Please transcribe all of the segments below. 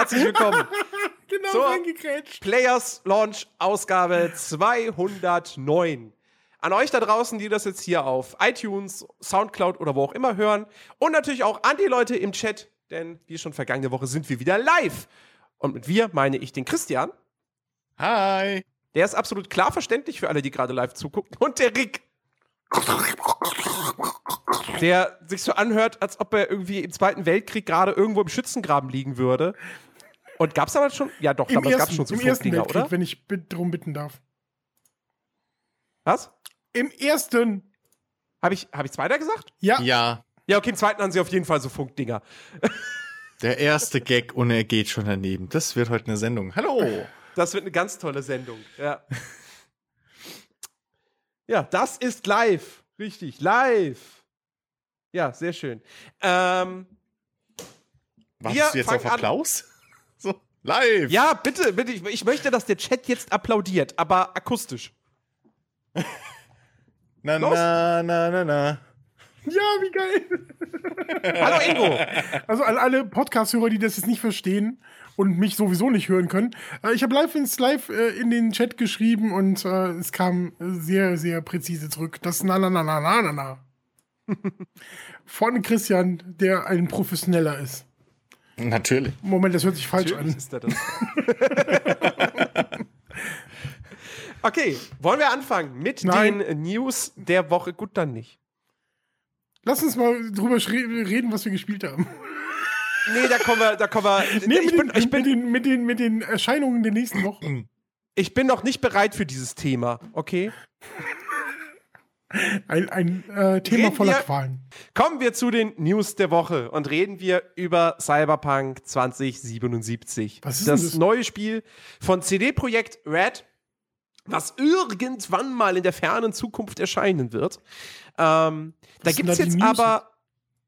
herzlich willkommen Genau So. reingekrätscht. Players Launch Ausgabe 209. An euch da draußen, die das jetzt hier auf iTunes, Soundcloud oder wo auch immer hören. Und natürlich auch an die Leute im Chat, denn wie schon vergangene Woche sind wir wieder live. Und mit wir meine ich den Christian. Hi. Der ist absolut klar verständlich für alle, die gerade live zugucken. Und der Rick. Der sich so anhört, als ob er irgendwie im Zweiten Weltkrieg gerade irgendwo im Schützengraben liegen würde. Und gab's damals schon? Ja, doch, Im damals gab's ersten, schon so im ersten Funkdinger, Weltkrieg, oder? wenn ich darum bitten darf. Was? Im ersten. Habe ich, hab ich Zweiter gesagt? Ja. Ja, Ja, okay, im Zweiten haben sie auf jeden Fall so Funkdinger. der erste Gag und er geht schon daneben. Das wird heute eine Sendung. Hallo. Das wird eine ganz tolle Sendung. Ja. ja, das ist live. Richtig, live. Ja, sehr schön. Ähm, Wartest du jetzt auf an. Applaus? So, live. ja, bitte, bitte. Ich, ich möchte, dass der Chat jetzt applaudiert, aber akustisch. Na, Los. na, na, na, na. Ja, wie geil. Hallo Ingo. Also an alle Podcast-Hörer, die das jetzt nicht verstehen und mich sowieso nicht hören können. Äh, ich habe live ins Live äh, in den Chat geschrieben und äh, es kam sehr, sehr präzise zurück. Das na na na na na na na. Von Christian, der ein Professioneller ist. Natürlich. Moment, das hört sich falsch Natürlich an. ist er das. okay, wollen wir anfangen mit Nein. den News der Woche? Gut, dann nicht. Lass uns mal drüber reden, was wir gespielt haben. Nee, da kommen wir, da kommen wir. Nee, ich, mit, bin, den, ich, bin, mit, den, mit, den, mit den Erscheinungen der nächsten Woche. ich bin noch nicht bereit für dieses Thema, okay? Ein, ein äh, Thema Reden voller wir- Qualen. Kommen wir zu den News der Woche und reden wir über Cyberpunk 2077. Was ist das, das? neue Spiel von CD Projekt Red, was irgendwann mal in der fernen Zukunft erscheinen wird. Ähm, da gibt es jetzt News? aber.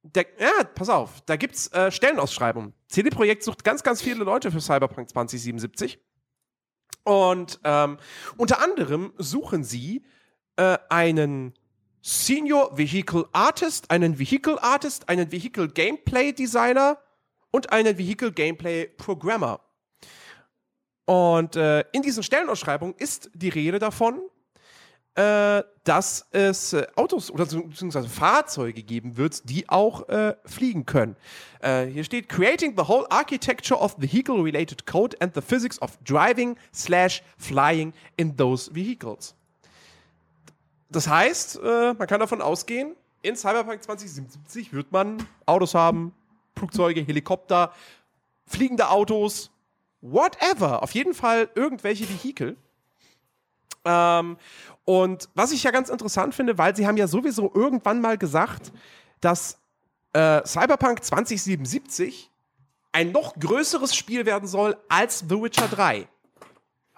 Da, ja, pass auf, da gibt es äh, Stellenausschreibungen. CD Projekt sucht ganz, ganz viele Leute für Cyberpunk 2077. Und ähm, unter anderem suchen sie äh, einen Senior Vehicle Artist, einen Vehicle Artist, einen Vehicle Gameplay Designer und einen Vehicle Gameplay Programmer. Und äh, in diesen Stellenausschreibungen ist die Rede davon, äh, dass es äh, Autos oder beziehungsweise Fahrzeuge geben wird, die auch äh, fliegen können. Äh, hier steht Creating the whole architecture of vehicle-related code and the physics of driving slash flying in those vehicles. Das heißt, äh, man kann davon ausgehen, in Cyberpunk 2077 wird man Autos haben, Flugzeuge, Helikopter, fliegende Autos, whatever. Auf jeden Fall irgendwelche Vehikel. Ähm, und was ich ja ganz interessant finde, weil sie haben ja sowieso irgendwann mal gesagt, dass äh, Cyberpunk 2077 ein noch größeres Spiel werden soll als The Witcher 3.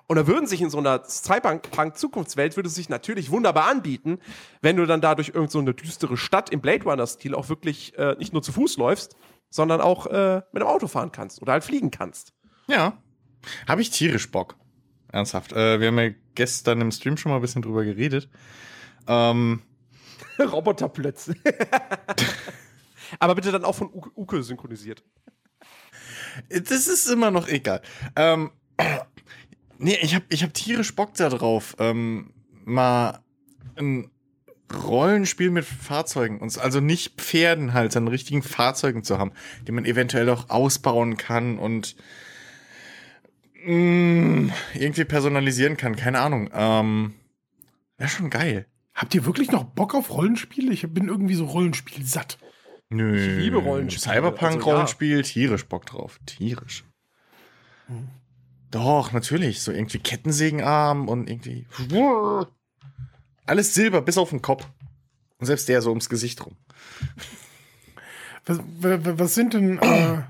Und da würden sich in so einer Cyberpunk-Zukunftswelt würde es sich natürlich wunderbar anbieten, wenn du dann dadurch irgend so eine düstere Stadt im Blade Runner-Stil auch wirklich äh, nicht nur zu Fuß läufst, sondern auch äh, mit einem Auto fahren kannst oder halt fliegen kannst. Ja. Habe ich tierisch Bock. Ernsthaft. Äh, wir haben ja gestern im Stream schon mal ein bisschen drüber geredet. Ähm, Roboterplötze. Aber bitte dann auch von Uke, Uke synchronisiert. Das ist immer noch egal. Ähm, nee, ich hab, ich hab tierisch Bock da drauf, ähm, mal ein Rollenspiel mit Fahrzeugen, und also nicht Pferden halt, sondern richtigen Fahrzeugen zu haben, die man eventuell auch ausbauen kann und mh, irgendwie personalisieren kann. Keine Ahnung. Ähm, Wäre schon geil. Habt ihr wirklich noch Bock auf Rollenspiele? Ich bin irgendwie so Rollenspiel satt. Nö. Ich liebe Rollenspiele, Cyberpunk-Rollenspiel, tierisch Bock drauf. Tierisch. Hm. Doch, natürlich. So irgendwie Kettensägenarm und irgendwie. Alles Silber, bis auf den Kopf. Und selbst der so ums Gesicht rum. Was, wa- was sind denn äh,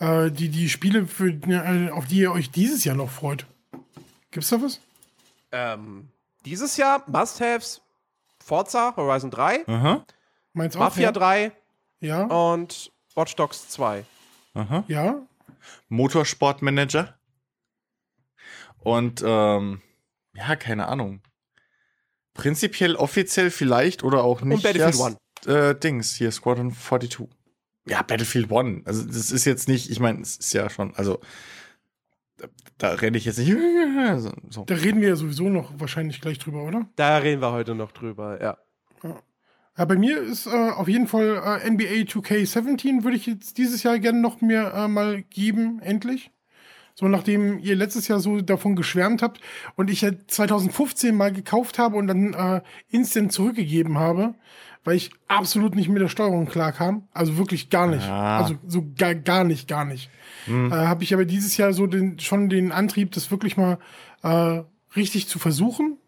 äh, die, die Spiele, für, äh, auf die ihr euch dieses Jahr noch freut? Gibt's da was? Ähm, dieses Jahr Must-Haves Forza Horizon 3, Aha. Meins auch? Mafia ja? 3 Ja. und Watch Dogs 2. Aha. Ja. Motorsportmanager. Und, ähm, ja, keine Ahnung. Prinzipiell offiziell vielleicht oder auch nicht. Battlefield erst, Äh, Dings, hier, Squadron 42. ja, Battlefield One. Also das ist jetzt nicht, ich meine, es ist ja schon, also da, da rede ich jetzt nicht. So. Da reden wir ja sowieso noch wahrscheinlich gleich drüber, oder? Da reden wir heute noch drüber, ja. Ja, bei mir ist äh, auf jeden Fall äh, NBA 2K17 würde ich jetzt dieses Jahr gerne noch mir äh, mal geben, endlich. So nachdem ihr letztes Jahr so davon geschwärmt habt und ich ja 2015 mal gekauft habe und dann äh, instant zurückgegeben habe, weil ich absolut nicht mit der Steuerung klarkam. Also wirklich gar nicht. Ja. Also so gar, gar nicht, gar nicht. Äh, habe ich aber dieses Jahr so den, schon den Antrieb, das wirklich mal äh, richtig zu versuchen.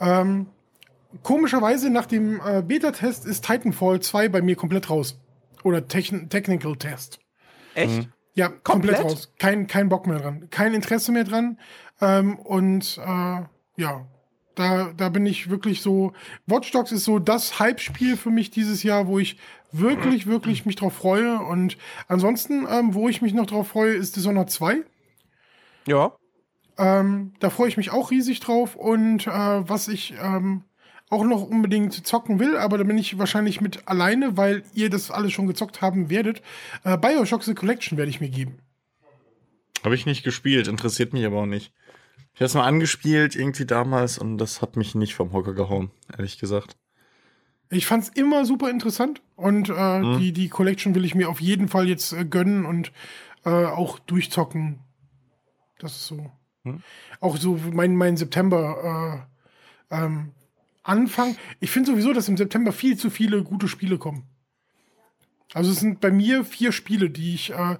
Ähm, komischerweise nach dem äh, Beta-Test ist Titanfall 2 bei mir komplett raus. Oder Techn Technical Test. Echt? Ja, komplett, Komplett? raus. Kein, kein Bock mehr dran. Kein Interesse mehr dran. Ähm, und äh, ja, da, da bin ich wirklich so. Watch Dogs ist so das Hype-Spiel für mich dieses Jahr, wo ich wirklich, wirklich mich drauf freue. Und ansonsten, ähm, wo ich mich noch drauf freue, ist Dishonored 2. Ja. Ähm, da freue ich mich auch riesig drauf. Und äh, was ich ähm, auch noch unbedingt zocken will, aber da bin ich wahrscheinlich mit alleine, weil ihr das alles schon gezockt haben werdet. Äh, Bioshock The Collection werde ich mir geben. Habe ich nicht gespielt, interessiert mich aber auch nicht. Ich habe es mal angespielt irgendwie damals und das hat mich nicht vom Hocker gehauen, ehrlich gesagt. Ich fand's immer super interessant und äh, die, die Collection will ich mir auf jeden Fall jetzt äh, gönnen und äh, auch durchzocken. Das ist so. Auch so mein, mein September äh, ähm, Anfang. Ich finde sowieso, dass im September viel zu viele gute Spiele kommen. Also es sind bei mir vier Spiele, die ich äh,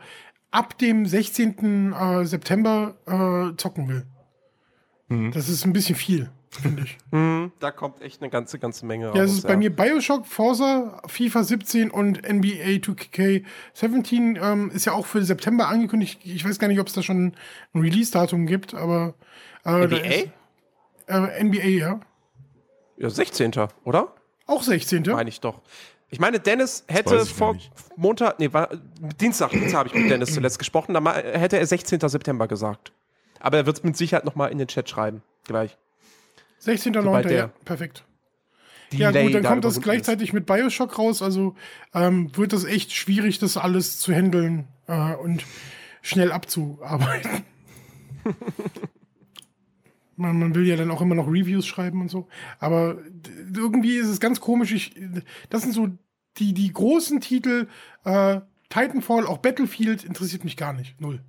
ab dem 16. Äh, September äh, zocken will. Das ist ein bisschen viel, finde ich. Mhm, da kommt echt eine ganze, ganze Menge Ja, es raus, ist bei mir Bioshock, Forza, FIFA 17 und NBA 2K17 ähm, ist ja auch für September angekündigt. Ich weiß gar nicht, ob es da schon ein Release-Datum gibt, aber äh, NBA? Ist, äh, NBA, ja. Ja, 16. oder? Auch 16. Meine ich doch. Ich meine, Dennis hätte ich vor nicht. Montag, nee, war, Dienstag, Dienstag habe ich mit Dennis zuletzt gesprochen, da hätte er 16. September gesagt. Aber er wird es mit Sicherheit nochmal in den Chat schreiben. Gleich. 16.09. Sobald Ja, der perfekt. Ja Delay gut, dann da kommt das gleichzeitig mit Bioshock raus, also ähm, wird das echt schwierig, das alles zu handeln äh, und schnell abzuarbeiten. man, man will ja dann auch immer noch Reviews schreiben und so, aber irgendwie ist es ganz komisch. Ich, das sind so die, die großen Titel, äh, Titanfall, auch Battlefield interessiert mich gar nicht. Null.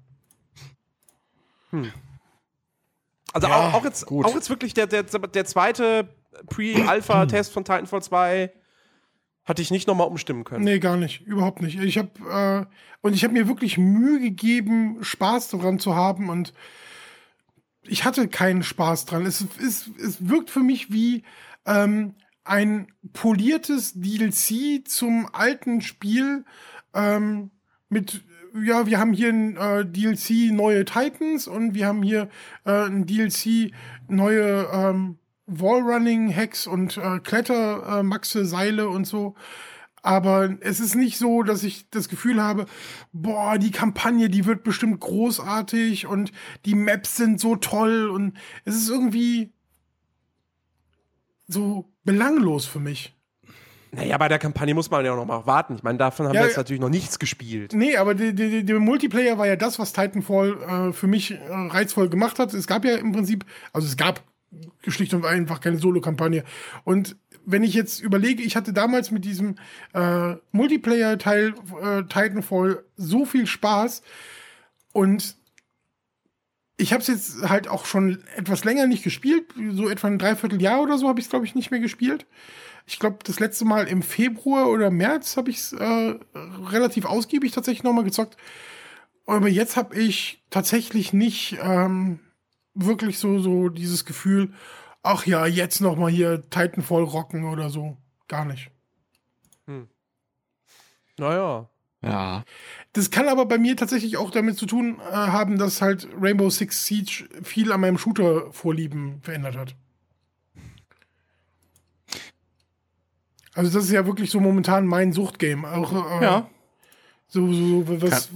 Also Ja, auch, auch, jetzt, gut. auch jetzt wirklich der, der, der zweite Pre-Alpha-Test von Titanfall 2 hatte ich nicht nochmal umstimmen können. Nee, gar nicht. Überhaupt nicht. Ich habe äh, und ich habe mir wirklich Mühe gegeben, Spaß daran zu haben und ich hatte keinen Spaß dran. Es, es, es wirkt für mich wie ähm, ein poliertes DLC zum alten Spiel ähm, mit ja, wir haben hier ein äh, DLC neue Titans und wir haben hier äh, ein DLC neue ähm, Wallrunning-Hacks und äh, Kletter, äh, Maxe, Seile und so. Aber es ist nicht so, dass ich das Gefühl habe, boah, die Kampagne, die wird bestimmt großartig und die Maps sind so toll und es ist irgendwie so belanglos für mich. Naja, bei der Kampagne muss man ja auch noch mal warten. Ich meine, davon haben Ja, wir jetzt natürlich noch nichts gespielt. Nee, aber der Multiplayer war ja das, was Titanfall äh, für mich äh, reizvoll gemacht hat. Es gab ja im Prinzip, also es gab schlicht und einfach keine Solo-Kampagne. Und wenn ich jetzt überlege, ich hatte damals mit diesem äh, Multiplayer-Teil äh, Titanfall so viel Spaß und ich habe es jetzt halt auch schon etwas länger nicht gespielt, so etwa ein Dreivierteljahr oder so habe ich es, glaube ich, nicht mehr gespielt. Ich glaube, das letzte Mal im Februar oder März habe ich es äh, relativ ausgiebig tatsächlich nochmal gezockt. Aber jetzt habe ich tatsächlich nicht ähm, wirklich so, so dieses Gefühl, ach ja, jetzt nochmal hier Titanfall rocken oder so. Gar nicht. Naja. Ja. Das kann aber bei mir tatsächlich auch damit zu tun äh, haben, dass halt Rainbow Six Siege viel an meinem Shooter-Vorlieben verändert hat. Also das ist ja wirklich so momentan mein Suchtgame. Auch äh, Ja. so, so, so was.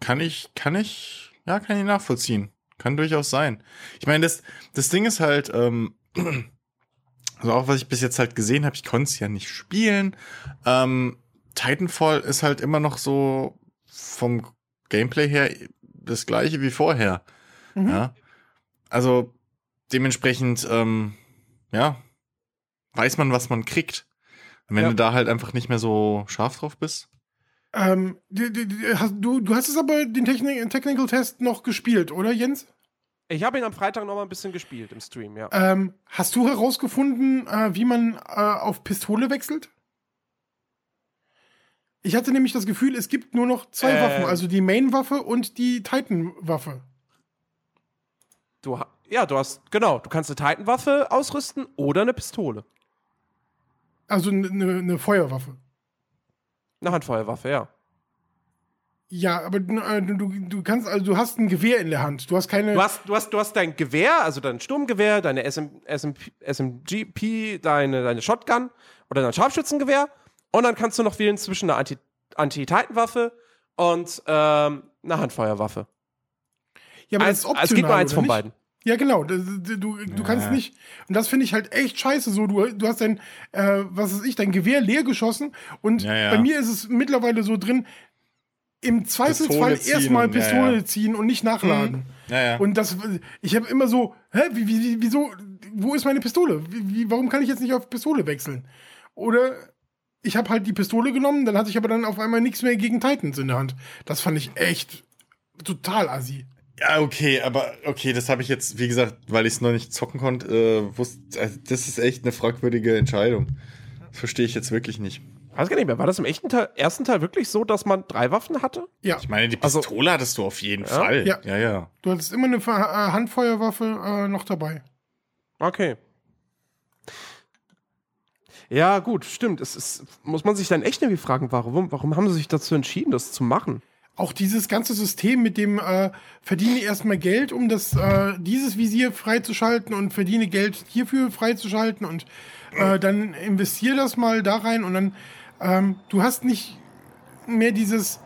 Kann ich, kann ich, ja, kann ich nachvollziehen. Kann durchaus sein. Ich meine, das, das Ding ist halt, ähm, also auch was ich bis jetzt halt gesehen habe, ich konnte es ja nicht spielen. Ähm, Titanfall ist halt immer noch so vom Gameplay her das gleiche wie vorher. Mhm. Ja. Also dementsprechend, ähm, ja, weiß man, was man kriegt. Und wenn Ja. du da halt einfach nicht mehr so scharf drauf bist. Ähm, du, du hast es aber den Techni Technical Test noch gespielt, oder Jens? Ich habe ihn am Freitag noch mal ein bisschen gespielt im Stream, ja. Ähm, hast du herausgefunden, äh, wie man äh, auf Pistole wechselt? Ich hatte nämlich das Gefühl, es gibt nur noch zwei Ähm. Waffen, also die Main-Waffe und die Titan-Waffe. Du, ja, du hast, genau, du kannst eine Titan-Waffe ausrüsten oder eine Pistole. Also eine eine Feuerwaffe. Eine Handfeuerwaffe, ja. Ja, aber äh, du, du kannst, also du hast ein Gewehr in der Hand. Du hast keine. Du hast, du hast, du hast dein Gewehr, also dein Sturmgewehr, deine SM, SMP, SMGP, deine, deine Shotgun oder dein Scharfschützengewehr. Und dann kannst du noch wählen zwischen einer Anti- Anti-Titan-Waffe und ähm, einer Handfeuerwaffe. ja, aber das Eins, ist optional, es gibt nur eins von nicht? beiden. Ja, genau. Du, du, du kannst Ja. nicht. Und das finde ich halt echt scheiße. So, du, du hast dein, äh, was weiß ich, dein Gewehr leer geschossen. Und Ja, ja. bei mir ist es mittlerweile so drin, im Zweifelsfall erstmal ja, Pistole ja. ziehen und nicht nachladen. Ja, ja. Und das, ich habe immer so, hä, wie, wie, wie- wieso, wo ist meine Pistole? Wie, wie, warum kann ich jetzt nicht auf Pistole wechseln? Oder ich habe halt die Pistole genommen, dann hatte ich aber dann auf einmal nichts mehr gegen Titans in der Hand. Das fand ich echt total assi. Ja, okay, aber okay, das habe ich jetzt, wie gesagt, weil ich es noch nicht zocken konnte, äh, wusste, also das ist echt eine fragwürdige Entscheidung. Das verstehe ich jetzt wirklich nicht. Weiß gar nicht mehr. War das im echten Teil, ersten Teil wirklich so, dass man drei Waffen hatte? Ja, Ich meine, die Also- Pistole hattest du auf jeden Fall. Ja. ja. ja. du hattest immer eine äh, Handfeuerwaffe äh, noch dabei. Okay. Ja, gut, stimmt. Es ist, muss man sich dann echt irgendwie fragen, warum, warum haben sie sich dazu entschieden, das zu machen? Auch dieses ganze System mit dem äh, verdiene erstmal Geld, um das äh, dieses Visier freizuschalten und verdiene Geld hierfür freizuschalten und äh, dann investier das mal da rein und dann ähm, du hast nicht mehr dieses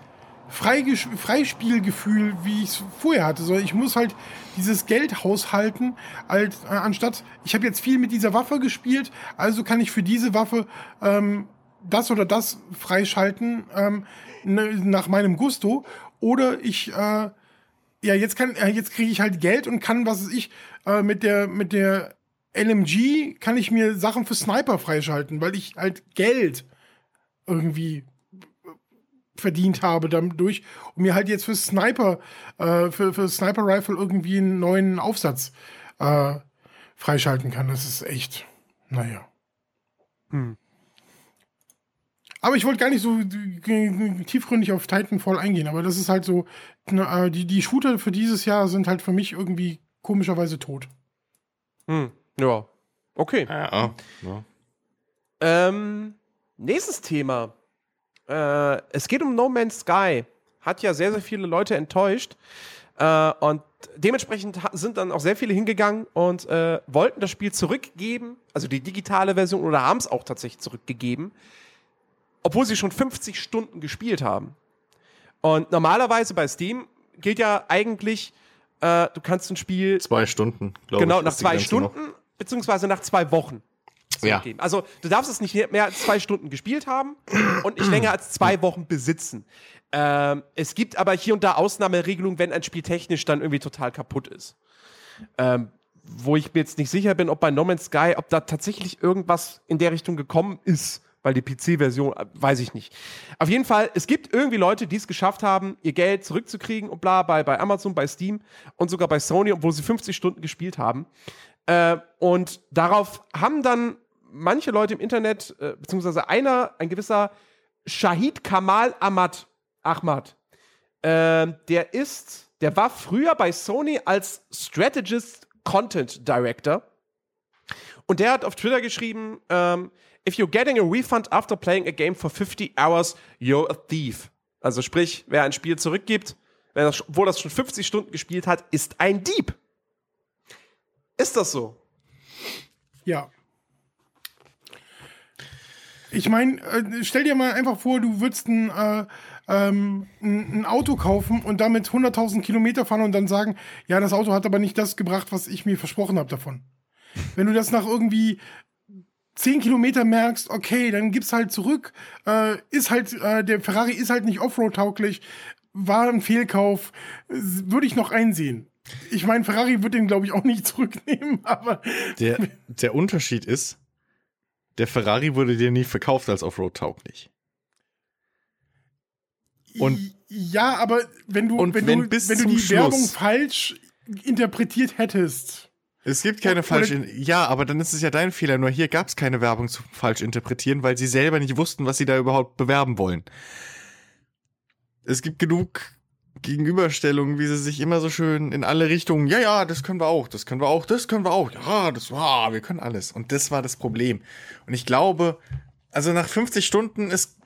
Freigesch Freispielgefühl, wie ich es vorher hatte, sondern ich muss halt dieses Geld haushalten, als, äh, anstatt ich habe jetzt viel mit dieser Waffe gespielt, also kann ich für diese Waffe ähm, das oder das freischalten ähm, nach meinem Gusto oder ich äh, ja jetzt kann äh, jetzt kriege ich halt Geld und kann was weiß ich äh, mit der mit der LMG kann ich mir Sachen für Sniper freischalten, weil ich halt Geld irgendwie verdient habe dadurch und mir halt jetzt für Sniper äh, für, für Sniper Rifle irgendwie einen neuen Aufsatz äh, freischalten kann. Das ist echt, naja. Hm. Aber ich wollte gar nicht so äh, tiefgründig auf Titanfall eingehen, aber das ist halt so, na, äh, die, die Shooter für dieses Jahr sind halt für mich irgendwie komischerweise tot. Hm. Ja. Okay. Ja, ja. Ähm, nächstes Thema. Äh, es geht um No Man's Sky. Hat ja sehr, sehr viele Leute enttäuscht. Äh, und dementsprechend sind dann auch sehr viele hingegangen und äh, wollten das Spiel zurückgeben, also die digitale Version, oder haben es auch tatsächlich zurückgegeben, obwohl sie schon 50 Stunden gespielt haben. Und normalerweise bei Steam gilt ja eigentlich, äh, du kannst ein Spiel Zwei Stunden, glaube ich. genau nach zwei Stunden, noch. beziehungsweise nach zwei Wochen Ja. Also du darfst es nicht mehr als zwei Stunden gespielt haben und nicht länger als zwei Wochen besitzen. Ähm, es gibt aber hier und da Ausnahmeregelungen, wenn ein Spiel technisch dann irgendwie total kaputt ist. Ähm, wo ich mir jetzt nicht sicher bin, ob bei No Man's Sky, ob da tatsächlich irgendwas in der Richtung gekommen ist, weil die PC-Version, äh, weiß ich nicht. Auf jeden Fall, es gibt irgendwie Leute, die es geschafft haben, ihr Geld zurückzukriegen und bla, bei, bei Amazon, bei Steam und sogar bei Sony, obwohl sie 50 Stunden gespielt haben. Äh, und darauf haben dann manche Leute im Internet, äh, beziehungsweise einer, ein gewisser Shahid Kamal Ahmad, Ahmad, äh, der ist, der war früher bei Sony als Strategist Content Director. Und der hat auf Twitter geschrieben, ähm, if you're getting a refund after playing a game for 50 hours, you're a thief. Also sprich, wer ein Spiel zurückgibt, wenn das, wo das schon 50 Stunden gespielt hat, ist ein Dieb. Ist das so? Ja. Ich meine, äh, stell dir mal einfach vor, du würdest ein, äh, ähm, ein, ein Auto kaufen und damit 100.000 Kilometer fahren und dann sagen, ja, das Auto hat aber nicht das gebracht, was ich mir versprochen habe davon. Wenn du das nach irgendwie zehn Kilometer merkst, okay, dann gib's halt zurück, äh, ist halt, äh, der Ferrari ist halt nicht Offroad-tauglich, war ein Fehlkauf, würde ich noch einsehen. Ich meine, Ferrari wird den, glaube ich, auch nicht zurücknehmen, aber. Der, der Unterschied ist, der Ferrari wurde dir nie verkauft als Offroad-tauglich. Und ja, aber wenn du, und wenn, wenn du, wenn du die Schluss- Werbung falsch interpretiert hättest. Es gibt keine falsche. Ja, aber dann ist es ja dein Fehler. Nur hier gab es keine Werbung zu falsch interpretieren, weil sie selber nicht wussten, was sie da überhaupt bewerben wollen. Es gibt genug Gegenüberstellungen, wie sie sich immer so schön in alle Richtungen, ja, ja, das können wir auch, das können wir auch, das können wir auch, ja, das war, wir können alles. Und das war das Problem. Und ich glaube, also nach 50 Stunden ist,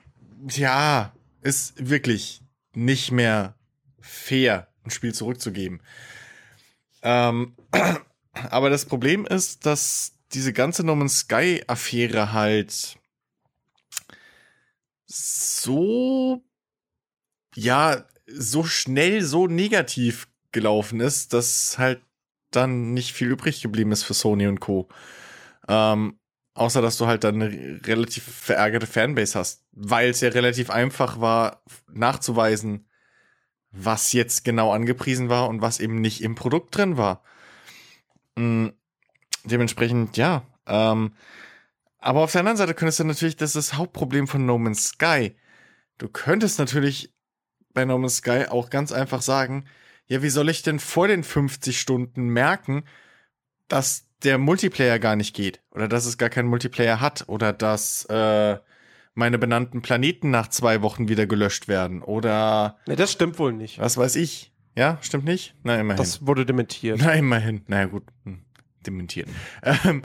ja, ist wirklich nicht mehr fair, ein Spiel zurückzugeben. Ähm, aber das Problem ist, dass diese ganze No Man's Sky Affäre halt so, ja, so schnell, so negativ gelaufen ist, dass halt dann nicht viel übrig geblieben ist für Sony und Co. Ähm, außer, dass du halt dann eine relativ verärgerte Fanbase hast, weil es ja relativ einfach war, nachzuweisen, was jetzt genau angepriesen war und was eben nicht im Produkt drin war. Mm, dementsprechend, ja. Ähm, aber auf der anderen Seite könntest du natürlich, das ist das Hauptproblem von No Man's Sky. Du könntest natürlich bei No Man's Sky auch ganz einfach sagen, ja, wie soll ich denn vor den 50 Stunden merken, dass der Multiplayer gar nicht geht oder dass es gar keinen Multiplayer hat oder dass äh, meine benannten Planeten nach zwei Wochen wieder gelöscht werden oder Ne, das stimmt wohl nicht. was weiß ich. Ja, stimmt nicht? Na, immerhin. Das wurde dementiert. Na, immerhin. Na ja, gut, hm, dementiert. Ähm,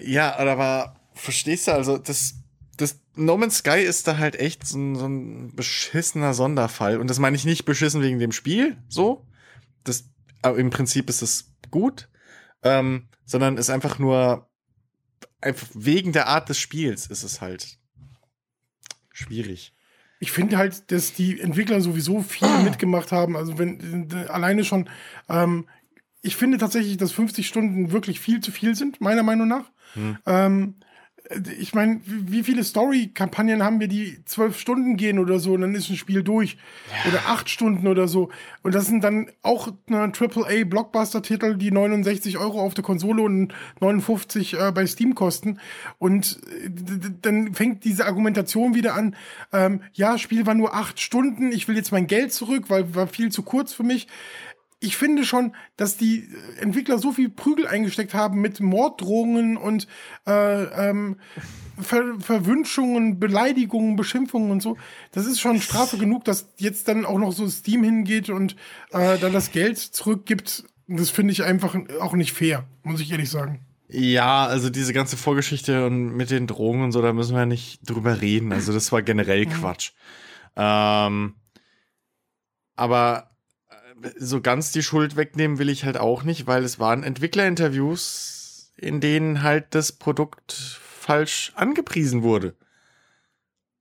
ja, aber verstehst du, also das, das No Man's Sky ist da halt echt so ein, so ein beschissener Sonderfall. Und das meine ich nicht beschissen wegen dem Spiel, so. Das, aber im Prinzip ist es gut, ähm, sondern ist einfach nur einfach wegen der Art des Spiels ist es halt schwierig. Ich finde halt, dass die Entwickler sowieso viel mitgemacht haben. Also wenn alleine schon, ähm, ich finde tatsächlich, dass 50 Stunden wirklich viel zu viel sind, meiner Meinung nach. Hm. Ähm, äh, ich meine, wie viele Story-Kampagnen haben wir, die zwölf Stunden gehen oder so, und dann ist ein Spiel durch. Oder acht Stunden oder so. Und das sind dann auch ne, AAA-Blockbuster-Titel, die 69 Euro auf der Konsole und 59 äh, bei Steam kosten. Und äh, dann fängt diese Argumentation wieder an, ähm, ja, Spiel war nur acht Stunden, ich will jetzt mein Geld zurück, weil war viel zu kurz für mich ich finde schon, dass die Entwickler so viel Prügel eingesteckt haben mit Morddrohungen und äh, ähm, Ver Verwünschungen, Beleidigungen, Beschimpfungen und so. Das ist schon Strafe genug, dass jetzt dann auch noch so Steam hingeht und äh, dann das Geld zurückgibt. Das finde ich einfach auch nicht fair, muss ich ehrlich sagen. Ja, also diese ganze Vorgeschichte und mit den Drogen und so, da müssen wir nicht drüber reden. Also das war generell Quatsch. Ähm, aber äh, so ganz die Schuld wegnehmen will ich halt auch nicht, weil es waren Entwicklerinterviews, in denen halt das Produkt falsch angepriesen wurde.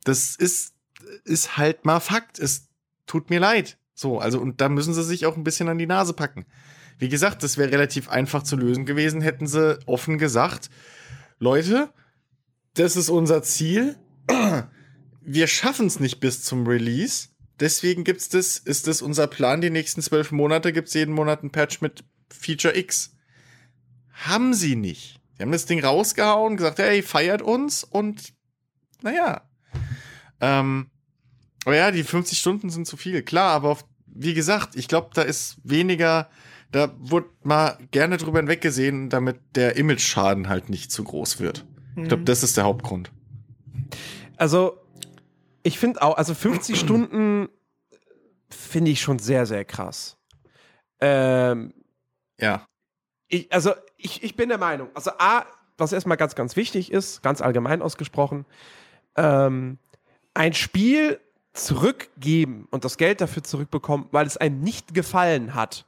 Das ist, ist halt mal Fakt. Es tut mir leid. So, also, und da müssen sie sich auch ein bisschen an die Nase packen. Wie gesagt, das wäre relativ einfach zu lösen gewesen, hätten sie offen gesagt, Leute, das ist unser Ziel. Wir schaffen es nicht bis zum Release. Deswegen gibt's das, ist das unser Plan. Die nächsten zwölf Monate gibt's jeden Monat ein Patch mit Feature X. Haben sie nicht. Sie haben das Ding rausgehauen, gesagt, hey, feiert uns und naja. Ähm, aber ja, die 50 Stunden sind zu viel, klar, aber auf, wie gesagt, ich glaube, da ist weniger, da wurde mal gerne drüber hinweggesehen, damit der Image-Schaden halt nicht zu groß wird. Ich glaube, das ist der Hauptgrund. Also, ich finde auch, also 50 Stunden finde ich schon sehr, sehr krass. Ähm, Ja. ich, also, ich, ich bin der Meinung, also A, was erstmal ganz, ganz wichtig ist, ganz allgemein ausgesprochen, ähm, ein Spiel zurückgeben und das Geld dafür zurückbekommen, weil es einem nicht gefallen hat,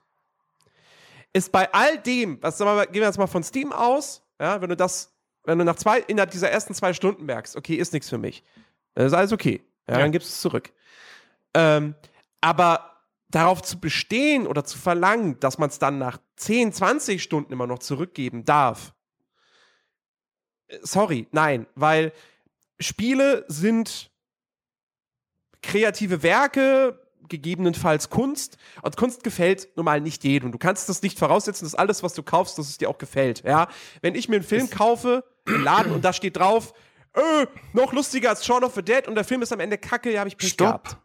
ist bei all dem, was sagen wir mal, gehen wir jetzt mal von Steam aus, ja, wenn du das, wenn du nach zwei, innerhalb dieser ersten zwei Stunden merkst, okay, ist nichts für mich, dann ist alles okay, ja, Ja. dann gibst du es zurück. Ähm, aber darauf zu bestehen oder zu verlangen, dass man es dann nach 10, 20 Stunden immer noch zurückgeben darf, sorry, nein, weil Spiele sind kreative Werke, gegebenenfalls Kunst. Und Kunst gefällt nun mal nicht jedem. Du kannst das nicht voraussetzen, dass alles, was du kaufst, dass es dir auch gefällt. Ja? Wenn ich mir einen Film kaufe im Laden und da steht drauf, äh, noch lustiger als Shaun of the Dead und der Film ist am Ende kacke, ja, habe ich Pech Stopp. gehabt.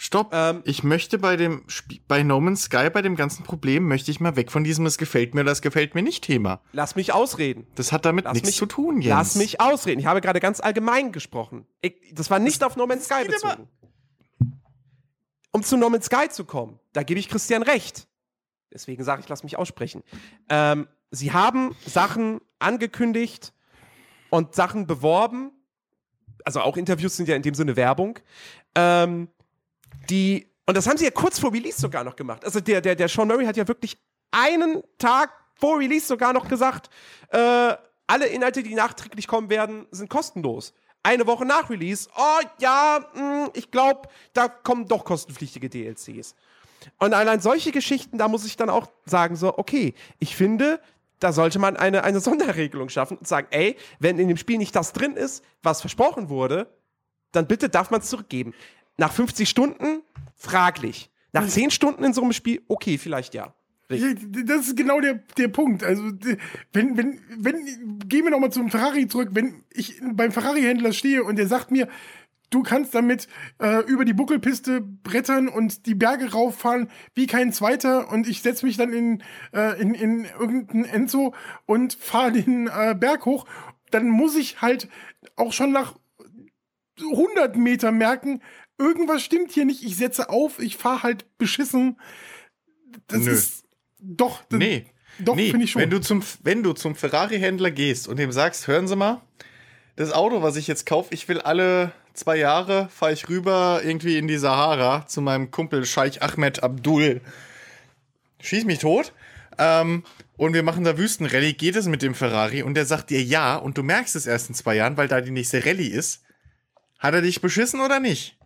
Stopp. Ähm, ich möchte bei dem Sp bei No Man's Sky, bei dem ganzen Problem, möchte ich mal weg von diesem, es gefällt mir, das gefällt mir nicht Thema. Lass mich ausreden. Das hat damit Lass nichts mich- zu tun, Jens. Lass mich ausreden. Ich habe gerade ganz allgemein gesprochen. Ich, das war nicht auf No Man's Sky bezogen. Um zu No Man's Sky zu kommen, da gebe ich Christian recht. Deswegen sage ich, lass mich aussprechen. Ähm, sie haben Sachen angekündigt und Sachen beworben. Also auch Interviews sind ja in dem Sinne Werbung. Ähm, die, und das haben sie ja kurz vor Release sogar noch gemacht. Also der, der, der Sean Murray hat ja wirklich einen Tag vor Release sogar noch gesagt, äh, alle Inhalte, die nachträglich kommen werden, sind kostenlos. Eine Woche nach Release, oh ja, mh, ich glaube, da kommen doch kostenpflichtige DLCs. Und allein solche Geschichten, da muss ich dann auch sagen, so, okay, ich finde, da sollte man eine, eine Sonderregelung schaffen und sagen, ey, wenn in dem Spiel nicht das drin ist, was versprochen wurde, dann bitte darf man es zurückgeben. Nach 50 Stunden, fraglich. Nach 10 Stunden in so einem Spiel, okay, vielleicht ja. Ja, Das ist genau der, der Punkt. Also, wenn, wenn, wenn, gehen wir nochmal zum Ferrari zurück. Wenn ich beim Ferrari-Händler stehe und der sagt mir, du kannst damit äh, über die Buckelpiste brettern und die Berge rauffahren wie kein zweiter und ich setze mich dann in, äh, in, in irgendein Enzo und fahre den äh, Berg hoch, dann muss ich halt auch schon nach 100 Meter merken, irgendwas stimmt hier nicht. Ich setze auf, ich fahre halt beschissen. Das Nö. ist doch. Das, Nee. Doch, nee, finde ich schon. Wenn du zum, wenn du zum Ferrari-Händler gehst und dem sagst, hören Sie mal, das Auto, was ich jetzt kaufe, ich will alle zwei Jahre, fahre ich rüber irgendwie in die Sahara zu meinem Kumpel Scheich Ahmed Abdul. Schieß mich tot. Ähm, und wir machen da Wüstenrallye. Geht es mit dem Ferrari? Und der sagt dir ja. Und du merkst es erst in zwei Jahren, weil da die nächste Rallye ist. Hat er dich beschissen oder nicht?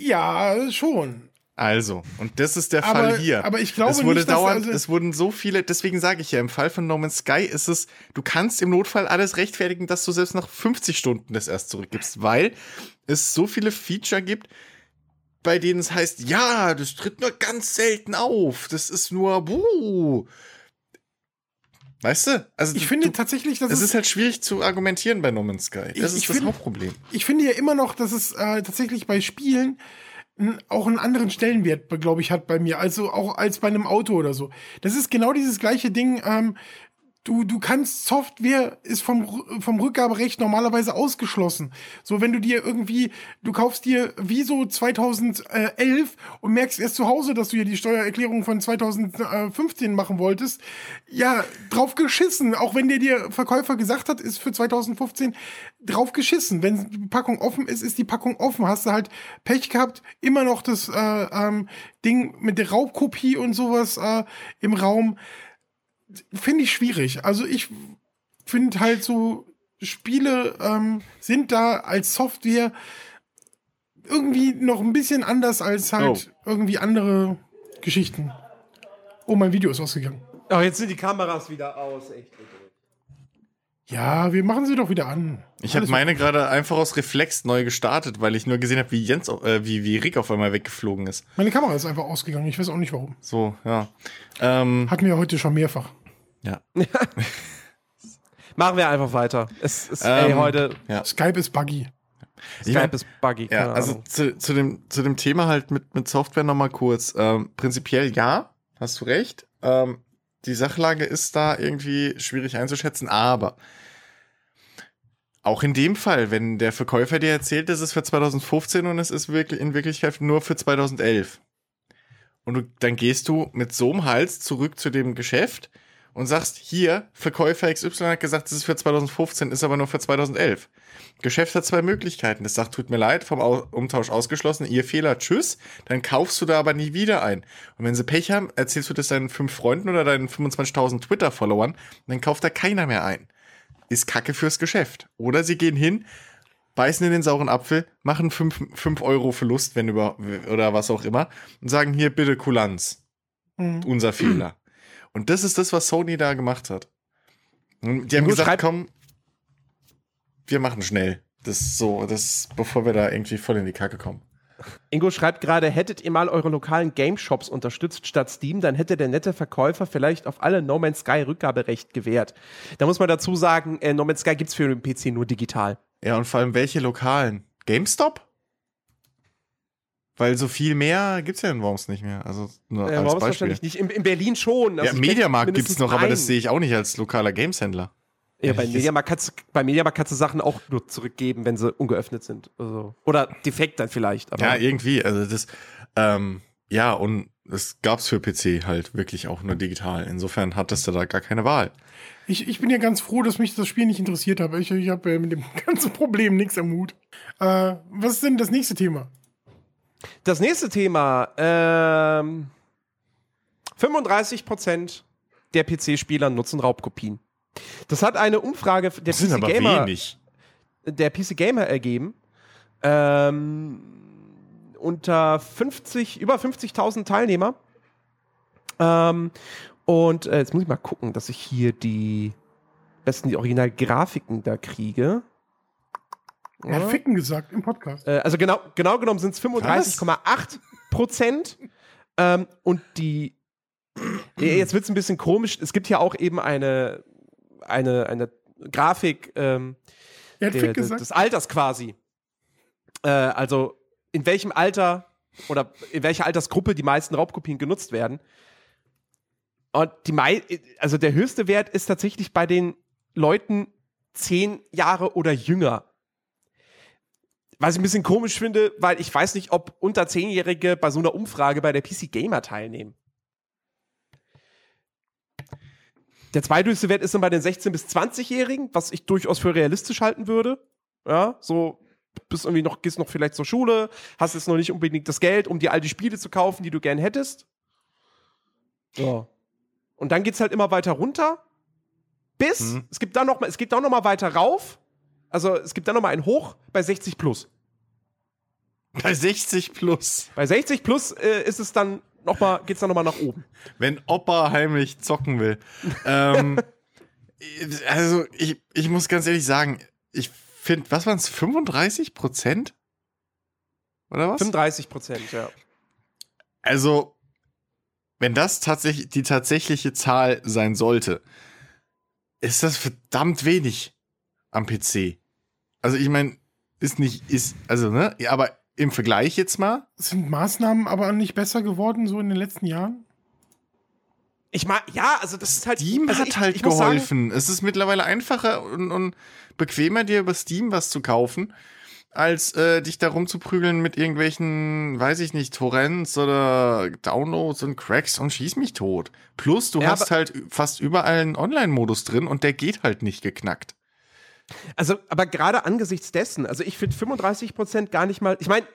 ja, schon. Also, und das ist der Aber- Fall hier. aber ich glaube es wurde nicht, dauernd, also- es wurden so viele, deswegen sage ich ja, im Fall von No Man's Sky ist es, du kannst im Notfall alles rechtfertigen, dass du selbst nach 50 Stunden das erst zurückgibst, weil es so viele Feature gibt, bei denen es heißt, ja, das tritt nur ganz selten auf, das ist nur, buh. Weißt du? Also Ich du, finde tatsächlich, dass es ist halt schwierig zu argumentieren bei No Man's Sky. Das Ich- ist ich das find- Hauptproblem. ich finde ja immer noch, dass es äh, tatsächlich bei Spielen auch einen anderen Stellenwert, glaube ich, hat bei mir, also auch als bei einem Auto oder so. Das ist genau dieses gleiche Ding. Ähm, du, du kannst Software ist vom, vom Rückgaberecht normalerweise ausgeschlossen. So, wenn du dir irgendwie, du kaufst dir Wieso 2011 und merkst erst zu Hause, dass du ja die Steuererklärung von 2015 machen wolltest, ja, drauf geschissen. Auch wenn der dir Verkäufer gesagt hat, ist für 2015 drauf geschissen. Wenn die Packung offen ist, ist die Packung offen. Hast du halt Pech gehabt, immer noch das äh, ähm, Ding mit der Raubkopie und sowas äh, im Raum. Finde ich schwierig. Also ich finde halt so, Spiele ähm, sind da als Software irgendwie noch ein bisschen anders als halt irgendwie andere Geschichten. Oh, mein Video ist ausgegangen. Oh, jetzt sind die Kameras wieder aus. Echt. Ja, wir machen sie doch wieder an. Ich habe meine gerade einfach aus Reflex neu gestartet, weil ich nur gesehen habe, wie Jens, äh, wie, wie Rick auf einmal weggeflogen ist. Meine Kamera ist einfach ausgegangen. Ich weiß auch nicht warum. So, ja. Ähm, Hatten wir heute schon mehrfach. Ja. Machen wir einfach weiter. Es ist, Ähm, ey, heute ja. Skype ist buggy. Ich Skype mein- ist buggy. Ja, also zu, zu, dem, zu dem Thema halt mit, mit Software nochmal kurz. Ähm, prinzipiell ja, hast du recht. Ähm, die Sachlage ist da irgendwie schwierig einzuschätzen, aber auch in dem Fall, wenn der Verkäufer dir erzählt, es ist für 2015 und es ist wirklich in Wirklichkeit nur für 2011. Und du, dann gehst du mit so einem Hals zurück zu dem Geschäft und sagst, hier, Verkäufer XY hat gesagt, es ist für 2015, ist aber nur für 2011. Geschäft hat zwei Möglichkeiten. Das sagt, tut mir leid, vom Au Umtausch ausgeschlossen, ihr Fehler, tschüss. Dann kaufst du da aber nie wieder ein. Und wenn sie Pech haben, erzählst du das deinen fünf Freunden oder deinen 25.000 Twitter-Followern, dann kauft da keiner mehr ein. Ist Kacke fürs Geschäft. Oder sie gehen hin, beißen in den sauren Apfel, machen 5 Euro Verlust, wenn über, oder was auch immer, und sagen hier bitte Kulanz Mhm. unser Fehler. Und das ist das, was Sony da gemacht hat. Die haben Ingo gesagt, komm, wir machen schnell. Das so, das, bevor wir da irgendwie voll in die Kacke kommen. Ingo schreibt gerade, hättet ihr mal eure lokalen Game Shops unterstützt statt Steam, dann hätte der nette Verkäufer vielleicht auf alle No Man's Sky Rückgaberecht gewährt. Da muss man dazu sagen, äh, No Man's Sky gibt's für den PC nur digital. Ja, und vor allem welche lokalen? GameStop? Weil so viel mehr gibt's ja in Worms nicht mehr. Also nur Äh, als warum ist Beispiel. wahrscheinlich nicht? In, in Berlin schon. Ja, Also kenn Mediamarkt gibt's mindestens noch, aber das einen. sehe ich auch nicht als lokaler Gameshändler. Ja, bei Mediamarkt kannst, du- bei Mediamarkt kannst du Sachen auch nur zurückgeben, wenn sie ungeöffnet sind. Also, oder defekt dann vielleicht. Aber Ja, irgendwie. Also das, ähm, ja, und es gab's für PC halt wirklich auch nur digital. Insofern hattest du da gar keine Wahl. Ich, ich bin ja ganz froh, dass mich das Spiel nicht interessiert hat. Ich, ich habe äh, mit dem ganzen Problem nichts am Hut. Äh, was ist denn das nächste Thema? Das nächste Thema. Ähm, 35% der PC-Spieler nutzen Raubkopien. Das hat eine Umfrage der Das PC Gamer, wenig. der PC Gamer ergeben. Ähm, unter 50, über 50.000 Teilnehmer. Ähm, und äh, jetzt muss ich mal gucken, dass ich hier die besten die Originalgrafiken da kriege. Er hat Ficken gesagt im Podcast. Äh, also genau, genau genommen sind es 35,8 Prozent. Ähm, und die, Ja, jetzt wird es ein bisschen komisch. Es gibt ja auch eben eine, eine, eine Grafik ähm, Er der, Fick des, Alters quasi. Äh, also in welchem Alter oder in welcher Altersgruppe die meisten Raubkopien genutzt werden. Und die mei also der höchste Wert ist tatsächlich bei den Leuten zehn Jahre oder jünger. Was ich ein bisschen komisch finde, weil ich weiß nicht, ob unter Zehnjährige bei so einer Umfrage bei der PC Gamer teilnehmen. Der zweithöchste Wert ist dann bei den 16- bis 20-Jährigen, was ich durchaus für realistisch halten würde. Ja, so bist irgendwie noch, gehst noch vielleicht zur Schule, hast jetzt noch nicht unbedingt das Geld, um dir all die Spiele zu kaufen, die du gern hättest. So. Und dann geht's halt immer weiter runter. Bis, Mhm. es gibt dann noch mal, es geht dann noch mal weiter rauf. Also es gibt dann noch mal ein Hoch bei 60 plus. Bei 60 plus. Bei 60 plus äh, ist es dann noch mal, geht's dann noch mal nach oben. Wenn Opa heimlich zocken will. ähm, also, ich, ich muss ganz ehrlich sagen, ich finde, was waren es, 35 Prozent? Oder was? 35 Prozent, ja. Also, wenn das tatsächlich die tatsächliche Zahl sein sollte, ist das verdammt wenig am PC. Also, ich meine, ist nicht, ist, also, ne, ja, aber im Vergleich jetzt mal, Sind Maßnahmen aber nicht besser geworden, so in den letzten Jahren? Ich mag, ja, also das ist halt. Steam also hat ich, halt ich muss sagen, geholfen. es ist mittlerweile einfacher und, und bequemer, dir über Steam was zu kaufen, als äh, dich darum zu prügeln mit irgendwelchen, weiß ich nicht, Torrents oder Downloads und Cracks und schieß mich tot. Plus, du Ja, hast halt fast überall einen Online-Modus drin und der geht halt nicht geknackt. Also, aber gerade angesichts dessen, also ich finde 35 Prozent gar nicht mal. Ich meine,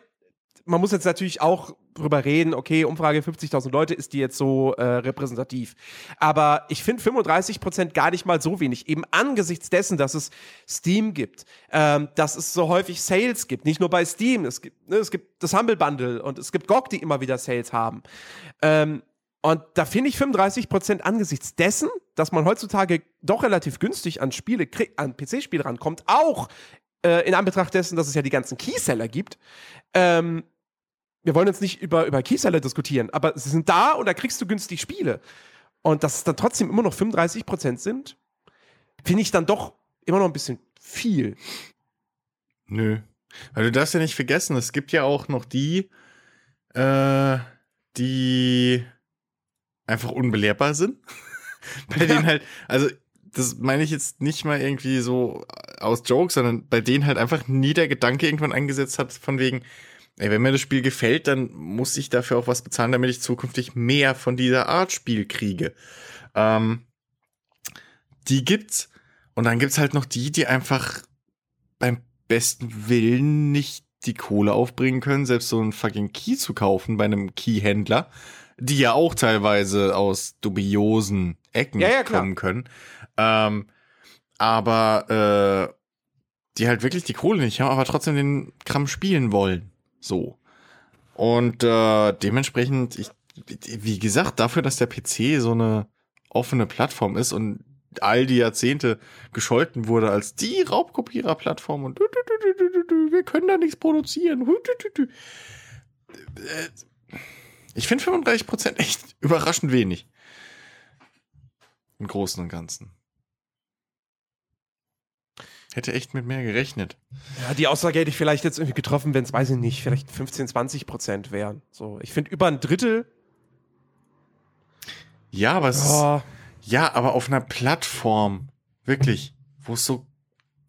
man muss jetzt natürlich auch drüber reden, okay, Umfrage 50.000 Leute, ist die jetzt so äh, repräsentativ. Aber ich finde 35 Prozent gar nicht mal so wenig. Eben angesichts dessen, dass es Steam gibt, ähm, dass es so häufig Sales gibt. Nicht nur bei Steam, es gibt, ne, es gibt das Humble Bundle und es gibt GOG, die immer wieder Sales haben. Ähm, und da finde ich 35 Prozent angesichts dessen, dass man heutzutage doch relativ günstig an Spiele, an PC-Spiele rankommt, auch äh, in Anbetracht dessen, dass es ja die ganzen Keyseller gibt. Ähm, wir wollen jetzt nicht über, über Keyseller diskutieren, aber sie sind da und da kriegst du günstig Spiele. Und dass es dann trotzdem immer noch 35 Prozent sind, finde ich dann doch immer noch ein bisschen viel. Nö. Weil du darfst ja nicht vergessen, es gibt ja auch noch die, äh, die einfach unbelehrbar sind. bei denen halt, also das meine ich jetzt nicht mal irgendwie so aus Jokes, sondern bei denen halt einfach nie der Gedanke irgendwann eingesetzt hat, von wegen, ey, wenn mir das Spiel gefällt, dann muss ich dafür auch was bezahlen, damit ich zukünftig mehr von dieser Art Spiel kriege. Ähm, die gibt's. Und dann gibt's halt noch die, die einfach beim besten Willen nicht die Kohle aufbringen können, selbst so einen fucking Key zu kaufen bei einem Keyhändler, die ja auch teilweise aus dubiosen Ecken Ja, ja, kommen können. Ähm, aber äh, die halt wirklich die Kohle nicht haben, aber trotzdem den Kram spielen wollen. So. Und äh, dementsprechend, ich, wie gesagt, dafür, dass der PC so eine offene Plattform ist und all die Jahrzehnte gescholten wurde als die Raubkopierer-Plattform und wir können da nichts produzieren. Äh, Ich finde 35% echt überraschend wenig. Im Großen und Ganzen. Hätte echt mit mehr gerechnet. Ja, die Aussage hätte ich vielleicht jetzt irgendwie getroffen, wenn es, weiß ich nicht, vielleicht 15, 20 Prozent wären. So, ich finde über ein Drittel. Ja, aber es ist, Oh, ja, aber auf einer Plattform, wirklich, wo es so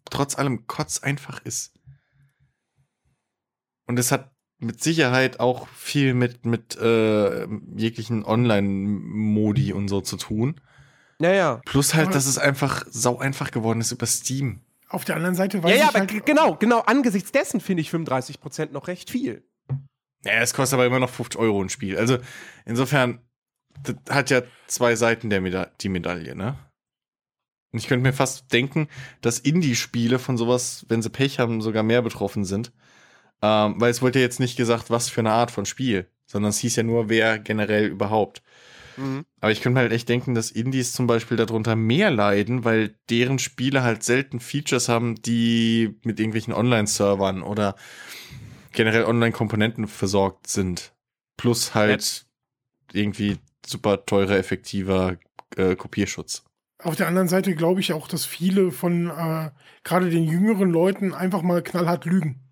trotz allem kotz einfach ist. Und es hat mit Sicherheit auch viel mit, mit äh, jeglichen Online-Modi und so zu tun. ja, ja. Plus halt, dass es einfach sau einfach geworden ist über Steam. Auf der anderen Seite weiß Ja, ja, ich aber halt, genau, genau. Angesichts dessen finde ich 35 Prozent noch recht viel. Ja, es kostet aber immer noch 50 Euro ein Spiel. Also insofern, das hat ja zwei Seiten der Meda die Medaille, ne? Und ich könnte mir fast denken, dass Indie-Spiele von sowas, wenn sie Pech haben, sogar mehr betroffen sind. Ähm, weil es wurde ja jetzt nicht gesagt, was für eine Art von Spiel, sondern es hieß ja nur, wer generell überhaupt. Aber ich könnte mir halt echt denken, dass Indies zum Beispiel darunter mehr leiden, weil deren Spiele halt selten Features haben, die mit irgendwelchen Online-Servern oder generell Online-Komponenten versorgt sind. Plus halt irgendwie super teurer, effektiver äh, Kopierschutz. auf der anderen Seite glaube ich auch, dass viele von äh, gerade den jüngeren Leuten einfach mal knallhart lügen.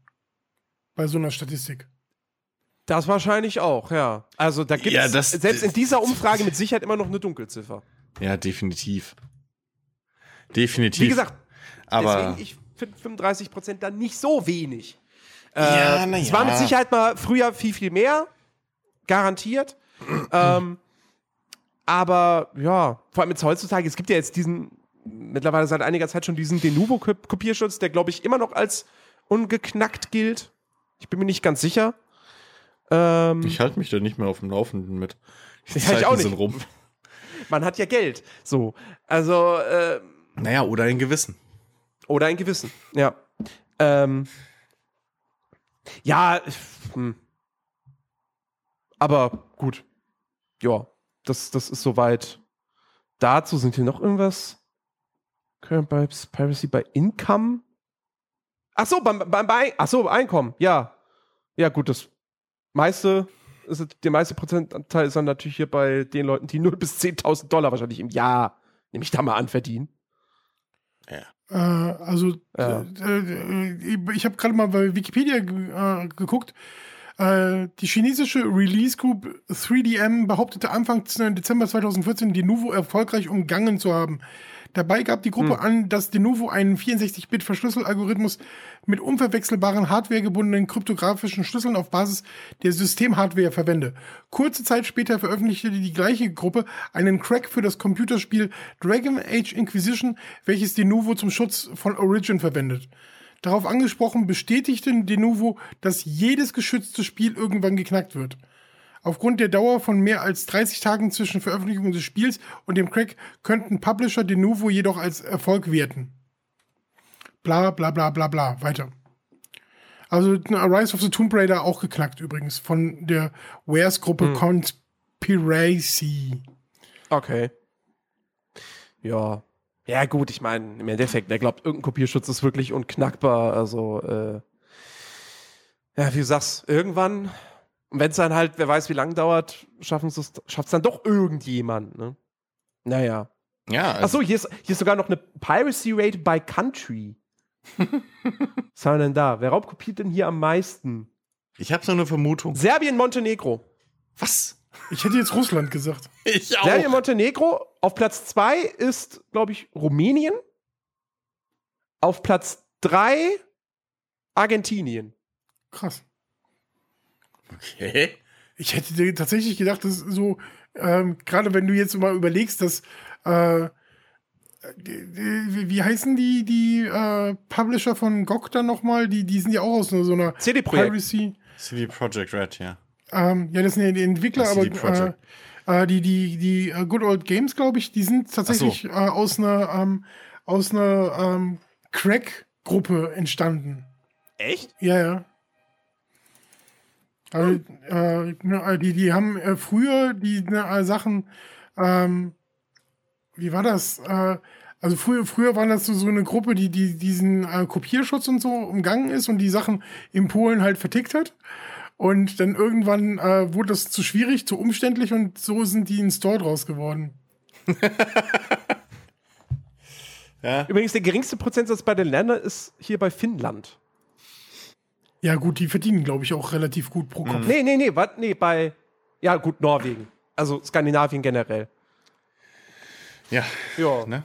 Bei so einer Statistik. Das wahrscheinlich auch, ja. Also da gibt Ja, es das- selbst in dieser Umfrage mit Sicherheit immer noch eine Dunkelziffer. Ja, definitiv. Definitiv. Wie gesagt, aber deswegen ich finde 35 Prozent dann nicht so wenig. Ja, äh, na Es war ja. mit Sicherheit mal früher viel, viel mehr. Garantiert. ähm, aber ja, vor allem jetzt heutzutage, es gibt ja jetzt diesen, mittlerweile seit einiger Zeit schon diesen Denuvo-Kopierschutz, der glaube ich immer noch als ungeknackt gilt. Ich bin mir nicht ganz sicher. Ähm, ich halte mich da nicht mehr auf dem Laufenden mit. Die Ja, ich auch Zeiten sind nicht. rum. man hat ja Geld. So. Also, äh, Naja, oder ein Gewissen. Oder ein Gewissen, ja. Ähm, ja, hm. aber gut. Ja, das, das ist soweit. Dazu sind hier noch irgendwas. Current Piracy by Income? Ach so, beim, beim, bei, ach so, Einkommen, ja. Ja, gut, das meiste, ist, der meiste Prozentanteil ist dann natürlich hier bei den Leuten, die 0 bis 10.000 Dollar wahrscheinlich im Jahr, nehme ich da mal an, verdienen. Äh, also, Ja. äh, äh, ich habe gerade mal bei Wikipedia äh, geguckt. Äh, die chinesische Release Group 3DM behauptete Anfang Dezember 2014, Denuvo erfolgreich umgangen zu haben. Dabei gab die Gruppe an, dass Denuvo einen 64-Bit-Verschlüsselalgorithmus mit unverwechselbaren hardwaregebundenen kryptografischen Schlüsseln auf Basis der Systemhardware verwende. Kurze Zeit später veröffentlichte die gleiche Gruppe einen Crack für das Computerspiel Dragon Age Inquisition, welches Denuvo zum Schutz von Origin verwendet. Darauf angesprochen bestätigte Denuvo, dass jedes geschützte Spiel irgendwann geknackt wird. Aufgrund der Dauer von mehr als 30 Tagen zwischen Veröffentlichung des Spiels und dem Crack könnten Publisher Denuvo jedoch als Erfolg werten. Bla bla bla bla bla. Weiter. Also Rise of the Tomb Raider auch geknackt übrigens von der Wares-Gruppe Conspiracy. Okay. Ja. Ja, gut, ich meine, im Endeffekt, wer glaubt, irgendein Kopierschutz ist wirklich unknackbar. Also, äh, ja, wie du sagst, irgendwann, wenn es dann halt, wer weiß, wie lang dauert, schaffen es schafft es dann doch irgendjemand, ne? Naja. Ja, also, Achso, hier ist, hier ist sogar noch eine Piracy Rate by Country. Was haben wir denn da? Wer raubkopiert denn hier am meisten? ich habe so eine Vermutung. Serbien, Montenegro. Was? Ich hätte jetzt Russland gesagt. Ich Serbien, Montenegro. Auf Platz 2 ist, glaube ich, Rumänien. Auf Platz 3 Argentinien. Krass. Okay. Ich hätte dir tatsächlich gedacht, dass so, ähm, gerade wenn du jetzt mal überlegst, dass, äh, die- die- wie heißen die, die äh, Publisher von GOG dann nochmal? Die, die sind ja auch aus so einer CD-Projekt. Piracy. CD Projekt Red, ja. Ähm, ja, das sind ja die Entwickler, Das aber CD Projekt. äh, äh, die, die, die äh, Good Old Games, glaube ich, die sind tatsächlich äh, aus einer, ähm, aus einer ähm, Crack-Gruppe entstanden. Echt? Ja, ja. Also, äh, ne, die, die haben äh, früher die ne, äh, Sachen, ähm, wie war das? Äh, Also früher, früher war das so, so eine Gruppe, die, die diesen äh, Kopierschutz und so umgangen ist und die Sachen in Polen halt vertickt hat. Und dann irgendwann äh, wurde das zu schwierig, zu umständlich und so sind die in Store draus geworden. Ja. Übrigens, der geringste Prozentsatz bei den Ländern ist hier bei Finnland. Ja, gut, die verdienen, glaube ich, auch relativ gut pro Kopf. Nee, nee, nee, wat, nee, bei, ja gut, Norwegen. Also Skandinavien generell. Ja. Ja. Ne?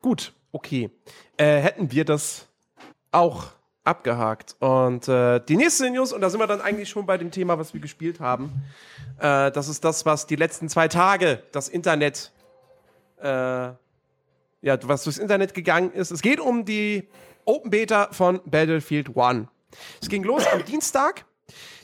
Gut, okay. Äh, hätten wir das auch abgehakt. Und äh, die nächste News, und da sind wir dann eigentlich schon bei dem Thema, was wir gespielt haben. Äh, das ist das, was die letzten zwei Tage das Internet, äh, ja, was durchs Internet gegangen ist. Es geht um die Open Beta von Battlefield One. Es ging los am Dienstag.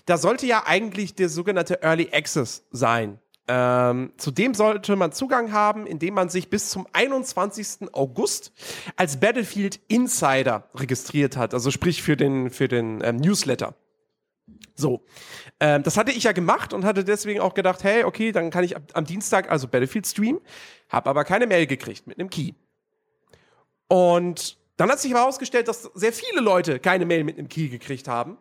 Da sollte ja eigentlich der sogenannte Early Access sein. Ähm, zudem sollte man Zugang haben, indem man sich bis zum 21. August als Battlefield Insider registriert hat. Also sprich für den, für den ähm, Newsletter. So, ähm, das hatte ich ja gemacht und hatte deswegen auch gedacht, hey, okay, dann kann ich ab, am Dienstag also Battlefield streamen, habe aber keine Mail gekriegt mit einem Key. Und dann hat sich herausgestellt, dass sehr viele Leute keine Mail mit einem Key gekriegt haben.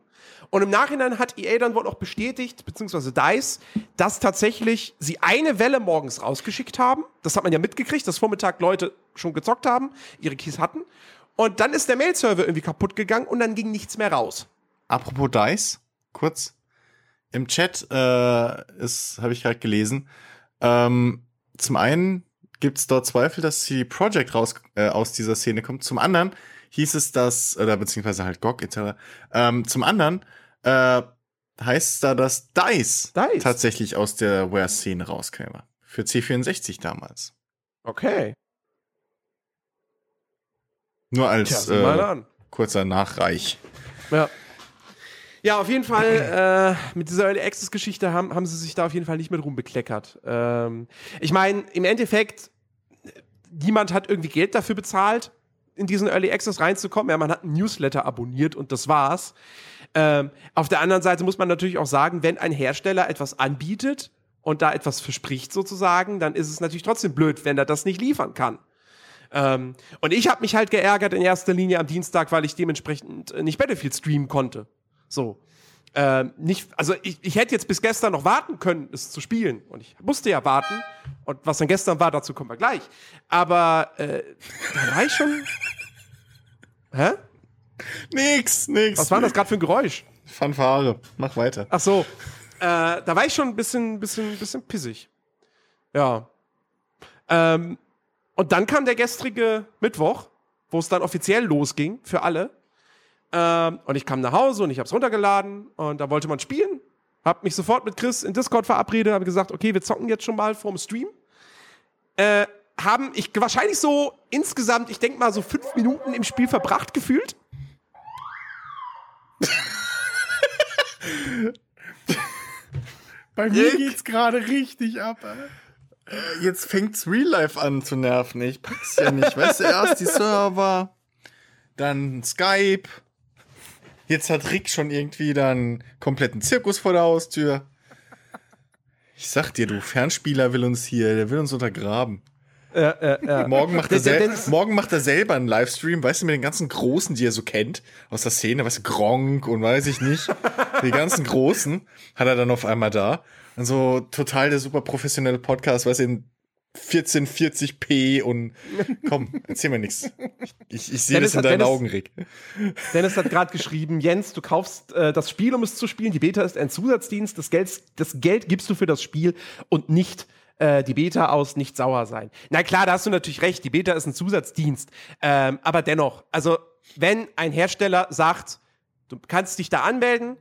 Und im Nachhinein hat EA dann wohl auch bestätigt, beziehungsweise DICE, dass tatsächlich sie eine Welle morgens rausgeschickt haben. Das hat man ja mitgekriegt, dass Vormittag Leute schon gezockt haben, ihre Keys hatten. Und dann ist der Mail-Server irgendwie kaputt gegangen und dann ging nichts mehr raus. Apropos Dice, kurz. Im Chat äh, habe ich gerade gelesen. Ähm, zum einen gibt es dort Zweifel, dass die Project raus äh, aus dieser Szene kommt. Zum anderen hieß es, dass, oder beziehungsweise halt GOG etc. Ähm, zum anderen äh, heißt es da, dass DICE, DICE? tatsächlich aus der Ware-Szene rauskäme. Für C64 damals. Okay. Nur Tja, als mal äh, kurzer Nachreich. Ja. Ja, auf jeden Fall, äh, mit dieser Early Access Geschichte haben, haben sie sich da auf jeden Fall nicht mit rumbekleckert. Ähm, ich meine, im Endeffekt, niemand hat irgendwie Geld dafür bezahlt, in diesen Early Access reinzukommen. Ja, man hat einen Newsletter abonniert und das war's. Ähm, auf der anderen Seite muss man natürlich auch sagen, wenn ein Hersteller etwas anbietet und da etwas verspricht sozusagen, dann ist es natürlich trotzdem blöd, wenn er das nicht liefern kann. Ähm, und ich habe mich halt geärgert in erster Linie am Dienstag, weil ich dementsprechend nicht Battlefield streamen konnte. So. Ähm, nicht, also ich, ich hätte jetzt bis gestern noch warten können, es zu spielen. Und ich musste ja warten. Und was dann gestern war, dazu kommen wir gleich. Aber äh, da war ich schon. Hä? Nix, nix. Was war das gerade für ein Geräusch? Fanfare. Mach weiter. Ach so. Äh, da war ich schon ein bisschen, bisschen, bisschen pissig. Ja. Ähm, und dann kam der gestrige Mittwoch, wo es dann offiziell losging für alle. Ähm, und ich kam nach Hause und ich habe es runtergeladen und da wollte man spielen. Hab mich sofort mit Chris in Discord verabredet, habe gesagt, okay, wir zocken jetzt schon mal vorm Stream. Äh, haben ich wahrscheinlich so insgesamt, ich denke mal so fünf Minuten im Spiel verbracht gefühlt. Bei mir Rick. geht's gerade richtig ab. Ey. Jetzt fängt's Real Life an zu nerven. Ich pack's ja nicht. Weißt du, erst die Server, dann Skype. Jetzt hat Rick schon irgendwie dann kompletten Zirkus vor der Haustür. Ich sag dir, du Fernspieler will uns hier, der will uns untergraben. Äh, äh, äh. Morgen macht, er sel morgen macht er selber einen Livestream, weißt du, mit den ganzen Großen, die er so kennt, aus der Szene, weißt du, Gronk und weiß ich nicht. Die ganzen Großen hat er dann auf einmal da. Und so total der super professionelle Podcast, weißt du, in 1440p und komm, erzähl mir nichts. Ich, ich sehe das in deinen Dennis- Augen, Rick. Dennis hat gerade geschrieben, Jens, du kaufst äh, das Spiel, um es zu spielen. Die Beta ist ein Zusatzdienst. Das Geld, das Geld gibst du für das Spiel und nicht äh, die Beta aus nicht sauer sein. Na klar, da hast du natürlich recht. Die Beta ist ein Zusatzdienst. Ähm, aber dennoch, also wenn ein Hersteller sagt, du kannst dich da anmelden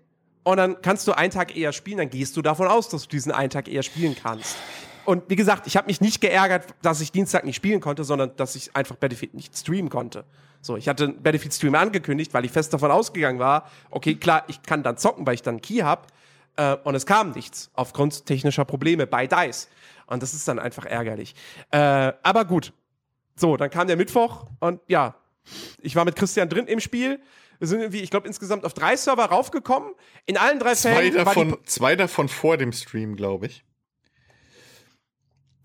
und dann kannst du einen Tag eher spielen, dann gehst du davon aus, dass du diesen einen Tag eher spielen kannst. Und wie gesagt, ich habe mich nicht geärgert, dass ich Dienstag nicht spielen konnte, sondern dass ich einfach Battlefield nicht streamen konnte. So, ich hatte einen Battlefield-Stream angekündigt, weil ich fest davon ausgegangen war, okay, klar, ich kann dann zocken, weil ich dann einen Key habe. Äh, und es kam nichts aufgrund technischer Probleme bei DICE. Und das ist dann einfach ärgerlich. Äh, aber gut. So, dann kam der Mittwoch und ja, ich war mit Christian drin im Spiel. Wir sind irgendwie, ich glaube, insgesamt auf drei Server raufgekommen. In allen drei Zwei Fällen davon, zwei davon vor dem Stream, glaube ich.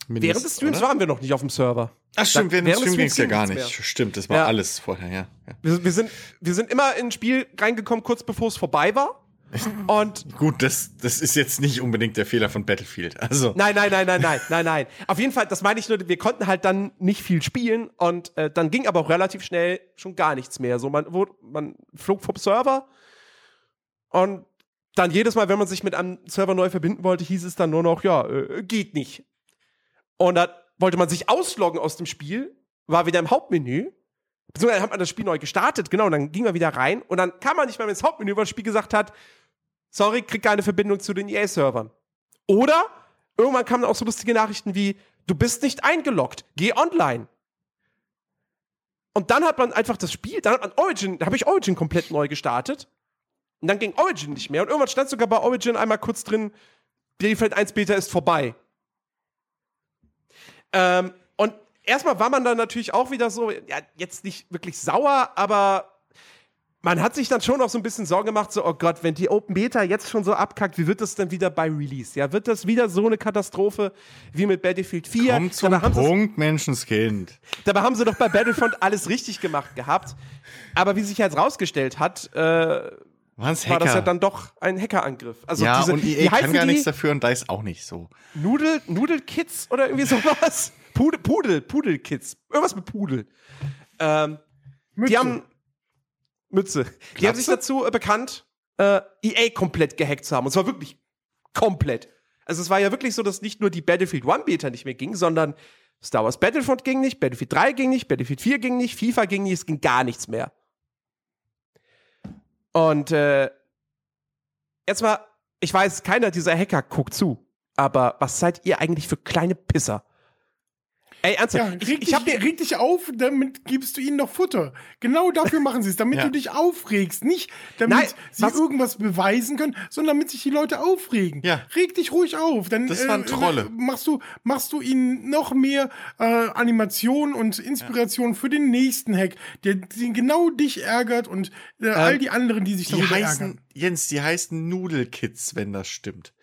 Während des Streams oder? waren wir noch nicht auf dem Server. Ach stimmt, während, während des des Stream ging es ja Streams gar nicht. Stimmt, das war Ja. alles vorher, ja. ja. Wir, wir, sind, wir sind immer in ein Spiel reingekommen, kurz bevor es vorbei war. Und Gut, das, das ist jetzt nicht unbedingt der Fehler von Battlefield. Also, Nein, nein, nein, nein, nein, nein, nein. Auf jeden Fall, das meine ich nur, wir konnten halt dann nicht viel spielen und äh, dann ging aber auch relativ schnell schon gar nichts mehr. So, man, wurde, man flog vom Server und dann jedes Mal, wenn man sich mit einem Server neu verbinden wollte, hieß es dann nur noch, ja, äh, geht nicht. Und dann wollte man sich ausloggen aus dem Spiel, war wieder im Hauptmenü. Beziehungsweise hat man das Spiel neu gestartet, genau, und dann ging man wieder rein und dann kam man nicht mehr ins Hauptmenü, weil das Spiel gesagt hat, sorry, krieg keine Verbindung zu den EA-Servern. Oder irgendwann kamen auch so lustige Nachrichten wie, du bist nicht eingeloggt, geh online. Und dann hat man einfach das Spiel, dann hat man Origin, da habe ich Origin komplett neu gestartet. Und dann ging Origin nicht mehr. Und irgendwann stand sogar bei Origin einmal kurz drin, Battlefield 1 Beta ist vorbei. Ähm, und erstmal war man dann natürlich auch wieder so, ja, jetzt nicht wirklich sauer, aber man hat sich dann schon auch so ein bisschen Sorgen gemacht, so, oh Gott, wenn die Open Beta jetzt schon so abkackt, wie wird das denn wieder bei Release? Ja, wird das wieder so eine Katastrophe wie mit Battlefield 4? kommt zum dabei, haben sie, Punkt, Menschenskind. dabei haben sie doch bei Battlefront alles richtig gemacht gehabt. Aber wie sich jetzt rausgestellt hat, äh, Waren's war das ja Hacker? dann doch ein Hackerangriff. Also ja, diese, und EA kann heißen gar nichts dafür und da ist auch nicht so. Nudel, Nudelkids oder irgendwie sowas? Pudel, Pudel, Pudelkids. Irgendwas mit Pudel. Ähm, die haben Mütze. Die haben sich dazu äh, bekannt, äh, EA komplett gehackt zu haben. Und zwar wirklich komplett. Also es war ja wirklich so, dass nicht nur die Battlefield 1 Beta nicht mehr ging, sondern Star Wars Battlefront ging nicht, Battlefield 3 ging nicht, Battlefield 4 ging nicht, FIFA ging nicht, es ging gar nichts mehr. Und äh, jetzt mal, ich weiß, keiner dieser Hacker guckt zu, aber was seid ihr eigentlich für kleine Pisser? Ey, Ja, ernsthaft, reg, ich, ich dich, hab mir, reg dich auf, damit gibst du ihnen noch Futter. Genau dafür machen sie es, damit Ja. du dich aufregst. Nicht, damit Nein, sie was- irgendwas beweisen können, sondern damit sich die Leute aufregen. Ja. Reg dich ruhig auf. Dann, Das waren Trolle. Äh, machst, du, machst du ihnen noch mehr äh, Animation und Inspiration für den nächsten Hack, der, der genau dich ärgert und äh, all die anderen, die sich Die darüber heißen, ärgern. Jens, die heißen Nudelkids, wenn das stimmt.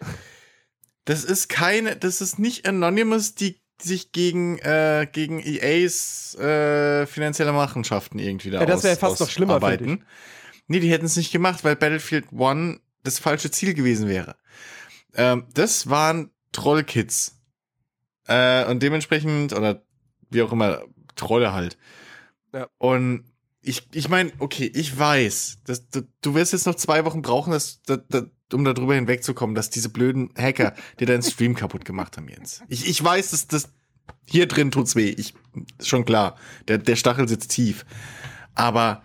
Das ist keine, das ist nicht Anonymous, die sich gegen, äh, gegen EAs äh, finanzielle Machenschaften irgendwie da Ja, das wär aus- fast noch schlimmer, ausarbeiten. Nee, die hätten es nicht gemacht, weil Battlefield 1 das falsche Ziel gewesen wäre. Ähm, das waren Trollkids. Äh, und dementsprechend, oder wie auch immer, Trolle halt. Ja. Und ich, ich meine, okay, ich weiß, dass, du, du wirst jetzt noch zwei Wochen brauchen, dass, dass, um darüber hinwegzukommen, dass diese blöden Hacker dir deinen Stream kaputt gemacht haben, Jens. Ich, ich weiß, dass das hier drin tut's weh. Ich, ist schon klar. Der, der Stachel sitzt tief. Aber,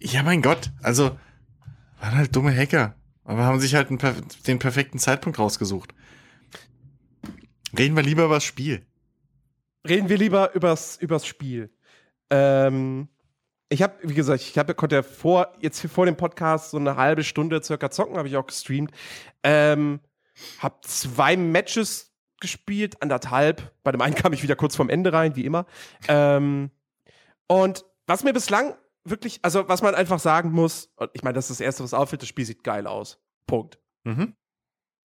ja, mein Gott, also, waren halt dumme Hacker. Aber haben sich halt einen, den perfekten Zeitpunkt rausgesucht. Reden wir lieber über das Spiel. reden wir lieber übers, übers Spiel. Ähm, ich habe, wie gesagt, ich hab, konnte ja vor, jetzt vor dem Podcast so eine halbe Stunde circa zocken, habe ich auch gestreamt. Ähm, hab zwei Matches gespielt, anderthalb. Bei dem einen kam ich wieder kurz vorm Ende rein, wie immer. Ähm, und was mir bislang wirklich, also was man einfach sagen muss, ich meine, das ist das Erste, was auffällt, das Spiel sieht geil aus. Punkt. Mhm.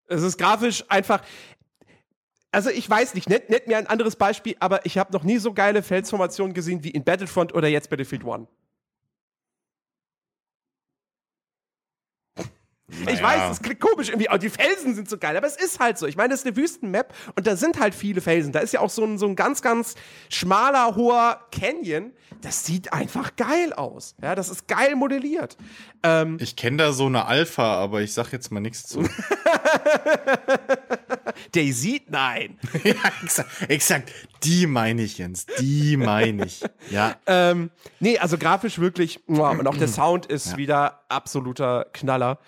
Es ist grafisch einfach. Also ich weiß nicht, nennt, nennt mir ein anderes Beispiel, aber ich habe noch nie so geile Felsformationen gesehen wie in Battlefront oder jetzt Battlefield 1. Ich Naja. weiß, es klingt komisch irgendwie, aber die Felsen sind so geil, aber es ist halt so. Ich meine, das ist eine Wüstenmap und da sind halt viele Felsen. Da ist ja auch so ein, so ein ganz, ganz schmaler, hoher Canyon. Das sieht einfach geil aus. Ja, das ist geil modelliert. Ähm, Ich kenne da so eine Alpha, aber ich sag jetzt mal nichts zu. der sieht, nein. ja, exakt, exakt. Die meine ich, Jens. Die meine ich. Ja. Ähm, nee, also grafisch wirklich, muah, und auch der Sound ist wieder absoluter Knaller.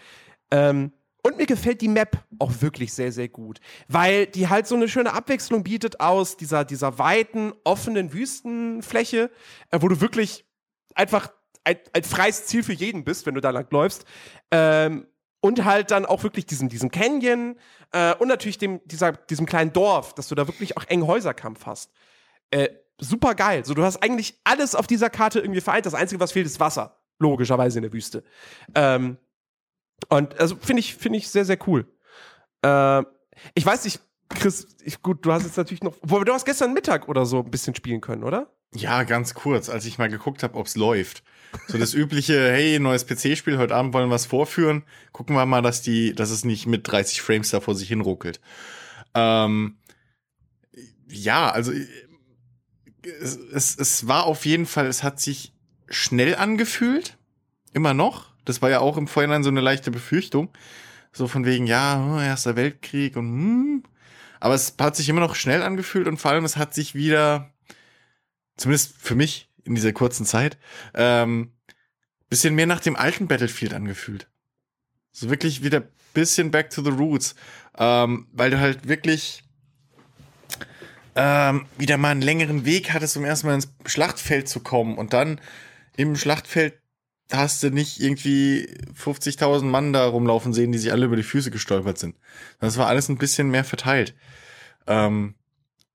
Ähm, und mir gefällt die Map auch wirklich sehr, sehr gut, weil die halt so eine schöne Abwechslung bietet aus dieser, dieser weiten, offenen Wüstenfläche, äh, wo du wirklich einfach ein, ein freies Ziel für jeden bist, wenn du da lang läufst. Ähm, und halt dann auch wirklich diesen, diesen Canyon äh, und natürlich dem, dieser, diesem kleinen Dorf, dass du da wirklich auch engen Häuserkampf hast. Äh, super geil. So, du hast eigentlich alles auf dieser Karte irgendwie vereint. Das Einzige, was fehlt, ist Wasser. Logischerweise in der Wüste. Ähm, und also finde ich, finde ich sehr, sehr cool. Ähm, ich weiß nicht, Chris, ich, gut, du hast jetzt natürlich noch. Du hast gestern Mittag oder so ein bisschen spielen können, oder? Ja, ganz kurz, als ich mal geguckt habe, ob's läuft. So das übliche, hey, neues PC-Spiel, heute Abend wollen wir was vorführen. Gucken wir mal, dass die, dass es nicht mit 30 Frames da vor sich hinruckelt. Ähm, ja, also es, es, es war auf jeden Fall, es hat sich schnell angefühlt. Immer noch. Das war ja auch im Vorhinein so eine leichte Befürchtung. So von wegen, ja, Erster Weltkrieg und hm. Aber es hat sich immer noch schnell angefühlt und vor allem es hat sich wieder, zumindest für mich in dieser kurzen Zeit, ähm, bisschen mehr nach dem alten Battlefield angefühlt. So wirklich wieder bisschen back to the roots. Ähm, weil du halt wirklich ähm, wieder mal einen längeren Weg hattest, um erstmal ins Schlachtfeld zu kommen. Und dann im Schlachtfeld hast du nicht irgendwie 50.000 Mann da rumlaufen sehen, die sich alle über die Füße gestolpert sind. Das war alles ein bisschen mehr verteilt. Ähm,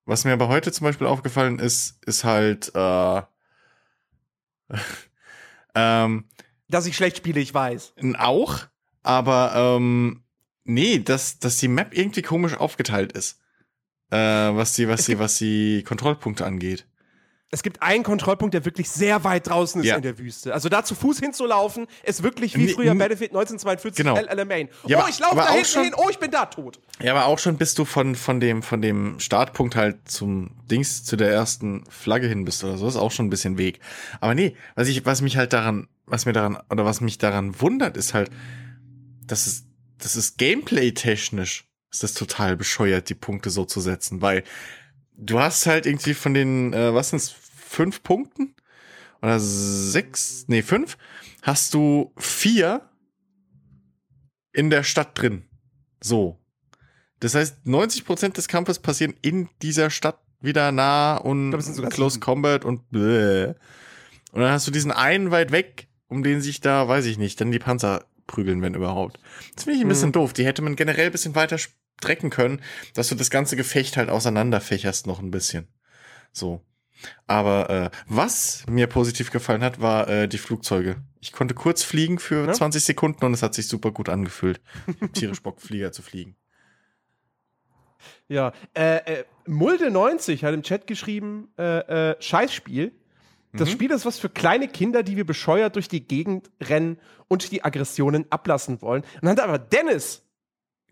was mir aber heute zum Beispiel aufgefallen ist, ist halt, äh, ähm, Dass ich schlecht spiele, ich weiß. auch, aber ähm, nee, dass, dass die Map irgendwie komisch aufgeteilt ist. Äh, was die, was die, was die Kontrollpunkte angeht. Es gibt einen Kontrollpunkt, der wirklich sehr weit draußen ist Ja. in der Wüste. Also da zu Fuß hinzulaufen, ist wirklich wie früher Battlefield 1942 Genau. El Alamein. Ja, oh, ich laufe da hinten hin, oh, ich bin da tot. Ja, aber auch schon bist du von, von dem, von dem Startpunkt halt zum Dings, zu der ersten Flagge hin bist oder so, ist auch schon ein bisschen Weg. Aber nee, was ich, was mich halt daran, was mir daran, oder was mich daran wundert, ist halt, dass es, das ist Gameplay-technisch, ist das total bescheuert, die Punkte so zu setzen, weil du hast halt irgendwie von den, äh, was sind's, fünf Punkten? Oder sechs, nee, fünf, hast du vier in der Stadt drin. So. Das heißt, 90% des Kampfes passieren in dieser Stadt wieder nah und glaub, Close sieben. Combat und bläh. Und dann hast du diesen einen weit weg, um den sich da, weiß ich nicht, dann die Panzer prügeln, wenn überhaupt. Das finde ich ein bisschen Mhm. doof. Die hätte man generell ein bisschen weiter strecken können, dass du das ganze Gefecht halt auseinanderfächerst noch ein bisschen. So. Aber äh, was mir positiv gefallen hat, war äh, die Flugzeuge. Ich konnte kurz fliegen für Ja? 20 Sekunden und es hat sich super gut angefühlt, tierisch Bock Flieger zu fliegen. Ja, äh, äh, Mulde90 hat im Chat geschrieben, äh, äh, Scheißspiel. Das Mhm. Spiel ist was für kleine Kinder, die wir bescheuert durch die Gegend rennen und die Aggressionen ablassen wollen. Und dann hat aber Dennis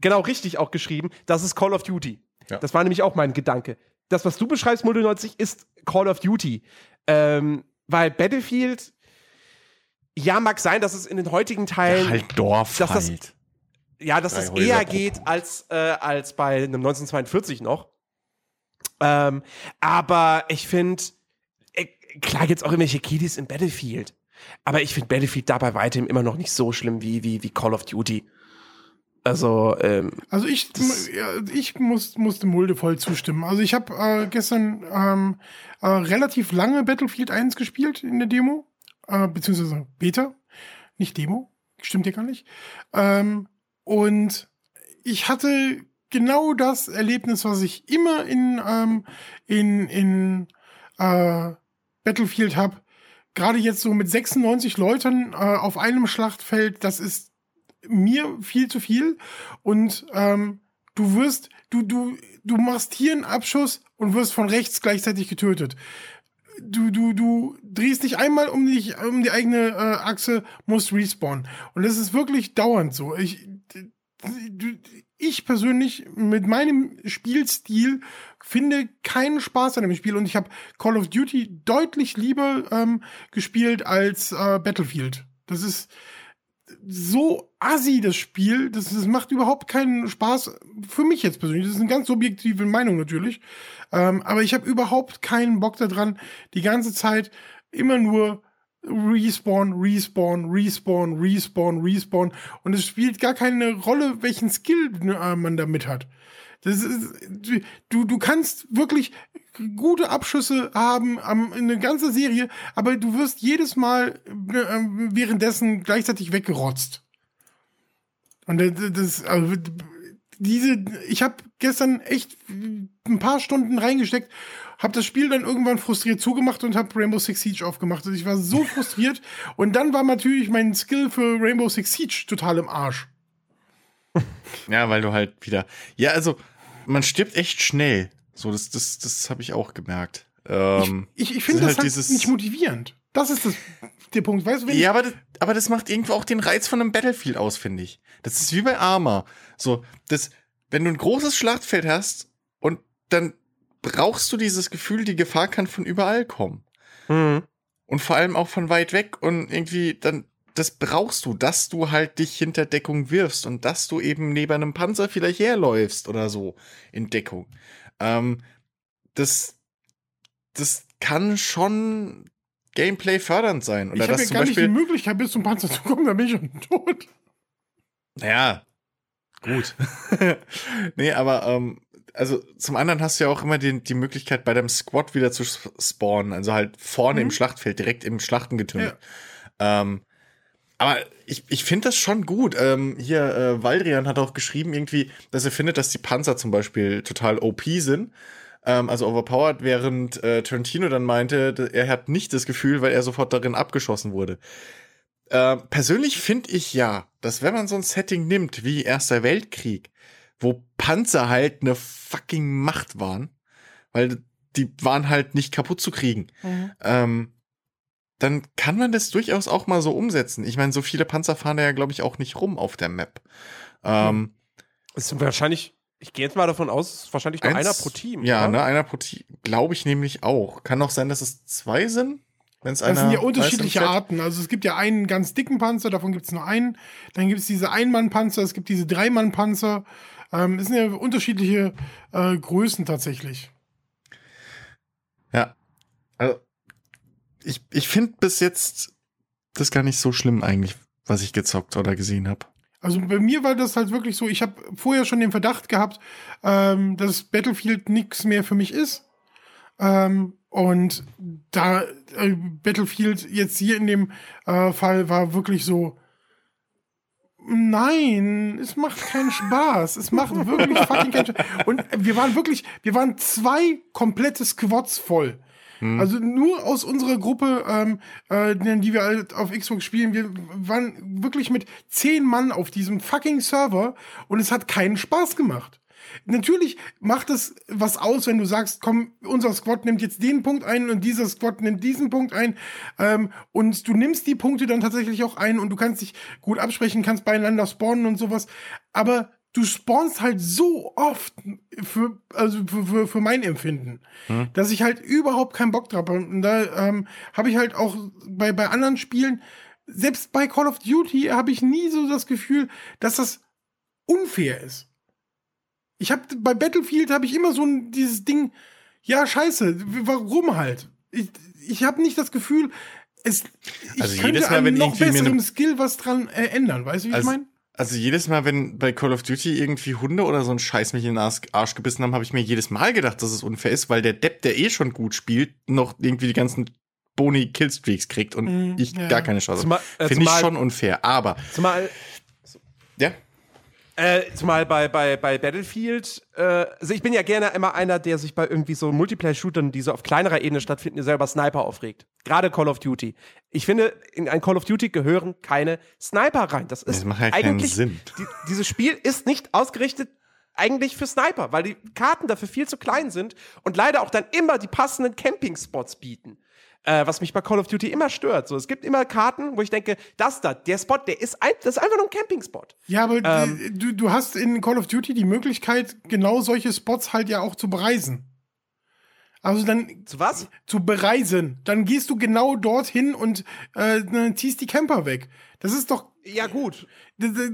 genau richtig auch geschrieben, das ist Call of Duty. Ja. Das war nämlich auch mein Gedanke. Das, was du beschreibst, Mulde90, ist Call of Duty. Ähm, weil Battlefield, ja, mag sein, dass es in den heutigen Teilen halt Dorf dass das- halt. ja, dass Drei das eher geht als, äh, als bei einem 1942 noch. Ähm, aber ich finde, äh, klar gibt's auch irgendwelche Kiddies in Battlefield. Aber ich finde Battlefield da bei weitem immer noch nicht so schlimm wie, wie, wie Call of Duty. Also, ähm, Also ich, ich muss, musste Mulde voll zustimmen. Also ich habe äh, gestern ähm, äh, relativ lange Battlefield 1 gespielt in der Demo, äh, beziehungsweise Beta, nicht Demo, stimmt ja gar nicht. Ähm, und ich hatte genau das Erlebnis, was ich immer in, ähm, in, in äh, Battlefield habe. Gerade jetzt so mit 96 Leuten äh, auf einem Schlachtfeld, das ist mir viel zu viel. Und ähm, du wirst, du, du, du machst hier einen Abschuss und wirst von rechts gleichzeitig getötet. Du, du, du drehst dich einmal um dich, um die eigene äh, Achse, musst respawnen. Und das ist wirklich dauernd so. Ich, ich persönlich mit meinem Spielstil finde keinen Spaß an dem Spiel und ich habe Call of Duty deutlich lieber ähm, gespielt als äh, Battlefield. Das ist so assi, das Spiel. Das, das macht überhaupt keinen Spaß. Für mich jetzt persönlich. Das ist eine ganz subjektive Meinung natürlich. Ähm, aber ich habe überhaupt keinen Bock daran, die ganze Zeit immer nur Respawn, Respawn, Respawn, Respawn, Respawn. Und es spielt gar keine Rolle, welchen Skill äh, man damit hat. Das ist, du, du kannst wirklich gute Abschüsse haben am, in eine ganze Serie, aber du wirst jedes Mal äh, währenddessen gleichzeitig weggerotzt. Und das, also, diese, ich habe gestern echt ein paar Stunden reingesteckt, habe das Spiel dann irgendwann frustriert zugemacht und habe Rainbow Six Siege aufgemacht. Und ich war so frustriert. Und dann war natürlich mein Skill für Rainbow Six Siege total im Arsch. Ja, weil du halt wieder. Ja, also, man stirbt echt schnell. So, das, das, das habe ich auch gemerkt. Ähm, Ich, ich, ich finde ist das halt halt dieses- nicht motivierend. Das ist das, der Punkt. Weißt du, wenn ja, aber das, aber das macht irgendwo auch den Reiz von einem Battlefield aus, finde ich. Das ist wie bei Arma. So, das, wenn du ein großes Schlachtfeld hast und dann brauchst du dieses Gefühl, die Gefahr kann von überall kommen. Mhm. Und vor allem auch von weit weg und irgendwie dann, das brauchst du, dass du halt dich hinter Deckung wirfst und dass du eben neben einem Panzer vielleicht herläufst oder so in Deckung. Ähm, das, das kann schon Gameplay fördernd sein. ich Oder habe dass ja zum gar nicht die Beispiel, Möglichkeit, bis zum Panzer zu kommen, dann bin ich schon tot. naja, gut. nee, aber ähm, also zum anderen hast du ja auch immer die, die Möglichkeit, bei deinem Squad wieder zu spawnen. Also halt vorne Mhm. im Schlachtfeld, direkt im Schlachtengetümmel. Ähm, aber ich, ich finde das schon gut. Ähm, hier, äh, Valdrian hat auch geschrieben, irgendwie, dass er findet, dass die Panzer zum Beispiel total OP sind. Ähm, also overpowered, während äh, Tarantino dann meinte, er hat nicht das Gefühl, weil er sofort darin abgeschossen wurde. Äh, persönlich finde ich ja, dass wenn man so ein Setting nimmt wie Erster Weltkrieg, wo Panzer halt eine fucking Macht waren, weil die waren halt nicht kaputt zu kriegen, ähm, dann kann man das durchaus auch mal so umsetzen. Ich meine, so viele Panzer fahren da ja, glaube ich, auch nicht rum auf der Map. Ähm, Es sind wahrscheinlich, ich gehe jetzt mal davon aus, es ist wahrscheinlich nur eins- einer pro Team. Ja, oder? ne, einer pro Team, glaube ich nämlich auch. Kann auch sein, dass es zwei sind, wenn es einer. Das sind ja unterschiedliche. Arten. Also es gibt ja einen ganz dicken Panzer, davon gibt es nur einen. Dann gibt es diese Ein-Mann-Panzer, es gibt diese Drei-Mann-Panzer. Ähm, es sind ja unterschiedliche äh, Größen tatsächlich. Ja. Also, ich, ich finde bis jetzt das gar nicht so schlimm eigentlich, was ich gezockt oder gesehen habe. Also bei mir war das halt wirklich so, ich habe vorher schon den Verdacht gehabt, ähm, dass Battlefield nichts mehr für mich ist. Ähm, und da äh, Battlefield jetzt hier in dem äh, Fall war wirklich so, nein, es macht keinen Spaß. Es macht wirklich fucking keinen Spaß. Und wir waren wirklich, wir waren zwei komplette Squads voll. Also nur aus unserer Gruppe, ähm, äh, die wir halt auf Xbox spielen, wir waren wirklich mit zehn Mann auf diesem fucking Server und es hat keinen Spaß gemacht. Natürlich macht es was aus, wenn du sagst, komm, unser Squad nimmt jetzt den Punkt ein und dieser Squad nimmt diesen Punkt ein ähm, und du nimmst die Punkte dann tatsächlich auch ein und du kannst dich gut absprechen, kannst beieinander spawnen und sowas, aber du spawnst halt so oft für, also für, für, für mein Empfinden, dass ich halt überhaupt keinen Bock drauf habe. Und da ähm, habe ich halt auch bei, bei anderen Spielen, selbst bei Call of Duty, habe ich nie so das Gefühl, dass das unfair ist. Ich habe bei Battlefield habe ich immer so ein, dieses Ding, ja scheiße, warum halt? Ich, ich habe nicht das Gefühl, es ich Also könnte Mal, an noch besserem Skill was dran äh, ändern, weißt du, wie ich Also- meine? Also jedes Mal, wenn bei Call of Duty irgendwie Hunde oder so ein Scheiß mich in den Arsch, Arsch gebissen haben, habe ich mir jedes Mal gedacht, dass es unfair ist, weil der Depp, der eh schon gut spielt, noch irgendwie die ganzen Boni Killstreaks kriegt und Mhm, ich ja. gar keine Chance. Zumal- äh, Finde ich schon unfair. Aber Zumal, ja, Äh, zumal bei, bei, bei Battlefield, äh, also ich bin ja gerne immer einer, der sich bei irgendwie so Multiplayer-Shootern, die so auf kleinerer Ebene stattfinden, selber Sniper aufregt. Gerade Call of Duty. Ich finde, in ein Call of Duty gehören keine Sniper rein. Das ist Das macht ja eigentlich, Sinn. Die, dieses Spiel ist nicht ausgerichtet eigentlich für Sniper, weil die Karten dafür viel zu klein sind und leider auch dann immer die passenden Camping-Spots bieten. Äh, was mich bei Call of Duty immer stört. So, es gibt immer Karten, wo ich denke, das da, der Spot, der ist, ein, das ist einfach nur ein Camping-Spot. Ja, aber Ähm. du, du hast in Call of Duty die Möglichkeit, genau solche Spots halt ja auch zu bereisen. Also dann Zu was? zu bereisen. Dann gehst du genau dorthin und äh, dann ziehst die Camper weg. Das ist doch Ja, gut.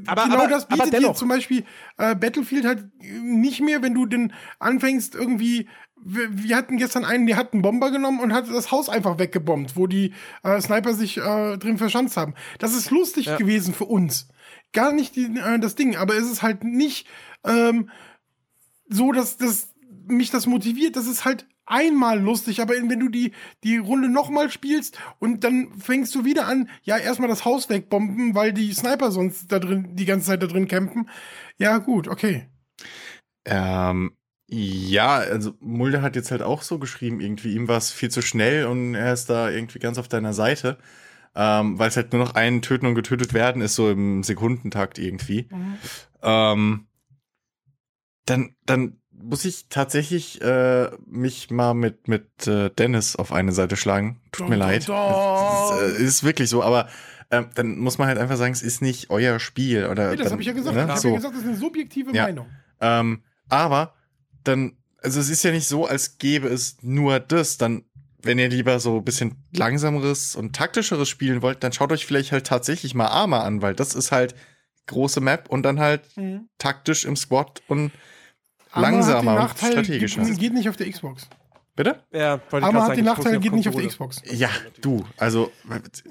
Aber- genau aber- das bietet dir zum Beispiel äh, Battlefield halt nicht mehr, wenn du den anfängst irgendwie. Wir, wir hatten gestern einen, der hat einen Bomber genommen und hat das Haus einfach weggebombt, wo die äh, Sniper sich äh, drin verschanzt haben. Das ist lustig Ja. gewesen für uns. Gar nicht die, äh, das Ding, aber es ist halt nicht ähm, so, dass das mich das motiviert. Das ist halt einmal lustig, aber wenn du die, die Runde nochmal spielst und dann fängst du wieder an, ja, erstmal das Haus wegbomben, weil die Sniper sonst da drin, die ganze Zeit da drin campen. Ja, gut, okay. Ähm, ja, also Mulder hat jetzt halt auch so geschrieben, irgendwie ihm war es viel zu schnell und er ist da irgendwie ganz auf deiner Seite. Ähm, weil es halt nur noch einen töten und getötet werden ist, so im Sekundentakt irgendwie. Ähm, dann, dann muss ich tatsächlich äh, mich mal mit, mit äh, Dennis auf eine Seite schlagen. Tut mir Dun, leid. ist, äh, ist wirklich so, aber ähm, dann muss man halt einfach sagen, es ist nicht euer Spiel. Oder Nee, das habe ich ja gesagt. ne, Ich habe so. ja gesagt, das ist eine subjektive Ja. Meinung. Ähm, aber dann, also es ist ja nicht so, als gäbe es nur das. Dann, wenn ihr lieber so ein bisschen langsameres und taktischeres spielen wollt, dann schaut euch vielleicht halt tatsächlich mal Arma an, weil das ist halt große Map und dann halt Mhm. taktisch im Squad und Arma langsamer und strategischer. Geht, geht nicht auf der Xbox. Bitte? Ja, grad hat den Nachteil, geht nicht auf Konsole. Xbox. Ja, du, also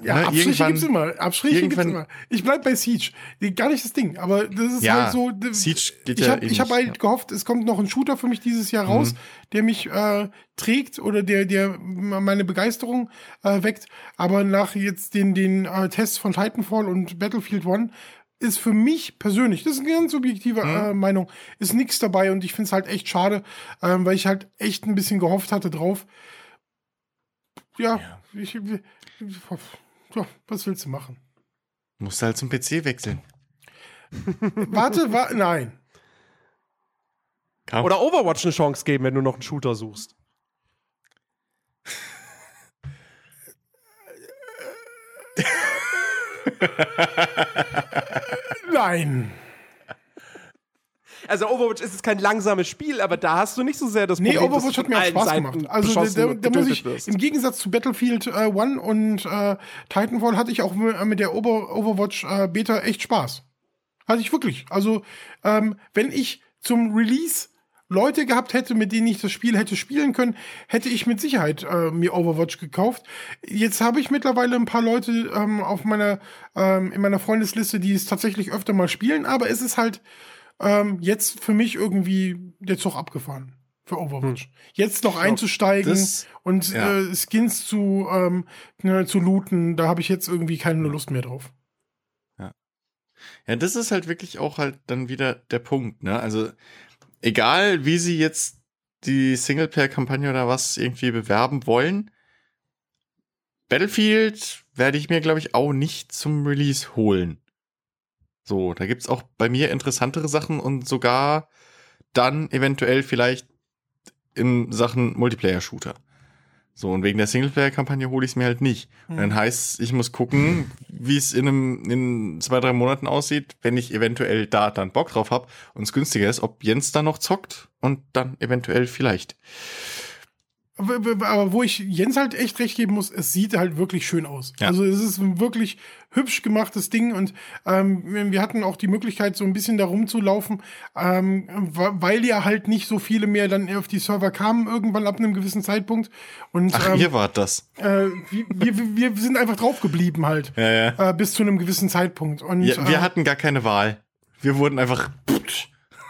Ja, ne, Abstriche gibt's immer. Abstriche gibt's irgendwann- immer. Ich bleib bei Siege. Die, gar nicht das Ding, aber das ist Ja, halt so. Siege geht ich ja habe eh ich hab nicht, halt ja. gehofft, es kommt noch ein Shooter für mich dieses Jahr raus, Mhm. der mich äh, trägt oder der, der meine Begeisterung äh, weckt. Aber nach jetzt den, den äh, Tests von Titanfall und Battlefield One ist für mich persönlich, das ist eine ganz subjektive Mhm. äh, Meinung, ist nichts dabei und ich finde es halt echt schade, ähm, weil ich halt echt ein bisschen gehofft hatte drauf. Ja, Ich, ich, ja, was willst du machen? musst halt zum PC wechseln. Warte, wa nein. Kaum. Oder Overwatch eine Chance geben, wenn du noch einen Shooter suchst. Nein. Also Overwatch ist es kein langsames Spiel, aber da hast du nicht so sehr das Nee, Problem, Overwatch dass du hat mir auch Spaß Seiten gemacht. Also da, da muss ich, wirst. im Gegensatz zu Battlefield äh, One und äh, Titanfall hatte ich auch mit mit der Over Overwatch äh, Beta echt Spaß. Hatte ich wirklich. Also, ähm, wenn ich zum Release Leute gehabt hätte, mit denen ich das Spiel hätte spielen können, hätte ich mit Sicherheit äh, mir Overwatch gekauft. Jetzt habe ich mittlerweile ein paar Leute ähm, auf meiner ähm, in meiner Freundesliste, die es tatsächlich öfter mal spielen, aber es ist halt ähm, jetzt für mich irgendwie der Zug abgefahren für Overwatch. Jetzt noch einzusteigen das- und ja. äh, Skins zu ähm, ne, zu looten, da habe ich jetzt irgendwie keine Lust mehr drauf. Ja, das ist halt wirklich auch halt dann wieder der Punkt, ne? Also, egal wie sie jetzt die Singleplayer-Kampagne oder was irgendwie bewerben wollen, Battlefield werde ich mir, glaube ich, auch nicht zum Release holen. So, da gibt's auch bei mir interessantere Sachen und sogar dann eventuell vielleicht in Sachen Multiplayer-Shooter. So, und wegen der Singleplayer-Kampagne hole ich es mir halt nicht. Und dann heißt, ich muss gucken, wie es in, einem, in zwei, drei Monaten aussieht, wenn ich eventuell da dann Bock drauf habe und es günstiger ist, ob Jens da noch zockt und dann eventuell vielleicht. Aber wo ich Jens halt echt recht geben muss, es sieht halt wirklich schön aus. Ja. Also es ist ein wirklich hübsch gemachtes Ding und ähm, wir hatten auch die Möglichkeit, so ein bisschen da rumzulaufen, ähm, weil ja halt nicht so viele mehr dann auf die Server kamen, irgendwann ab einem gewissen Zeitpunkt. Und Ach, ähm, ihr wart das. äh, wir, wir, wir sind einfach drauf geblieben halt. Ja, ja. Äh, bis zu einem gewissen Zeitpunkt. Und, ja wir äh, hatten gar keine Wahl. Wir wurden einfach.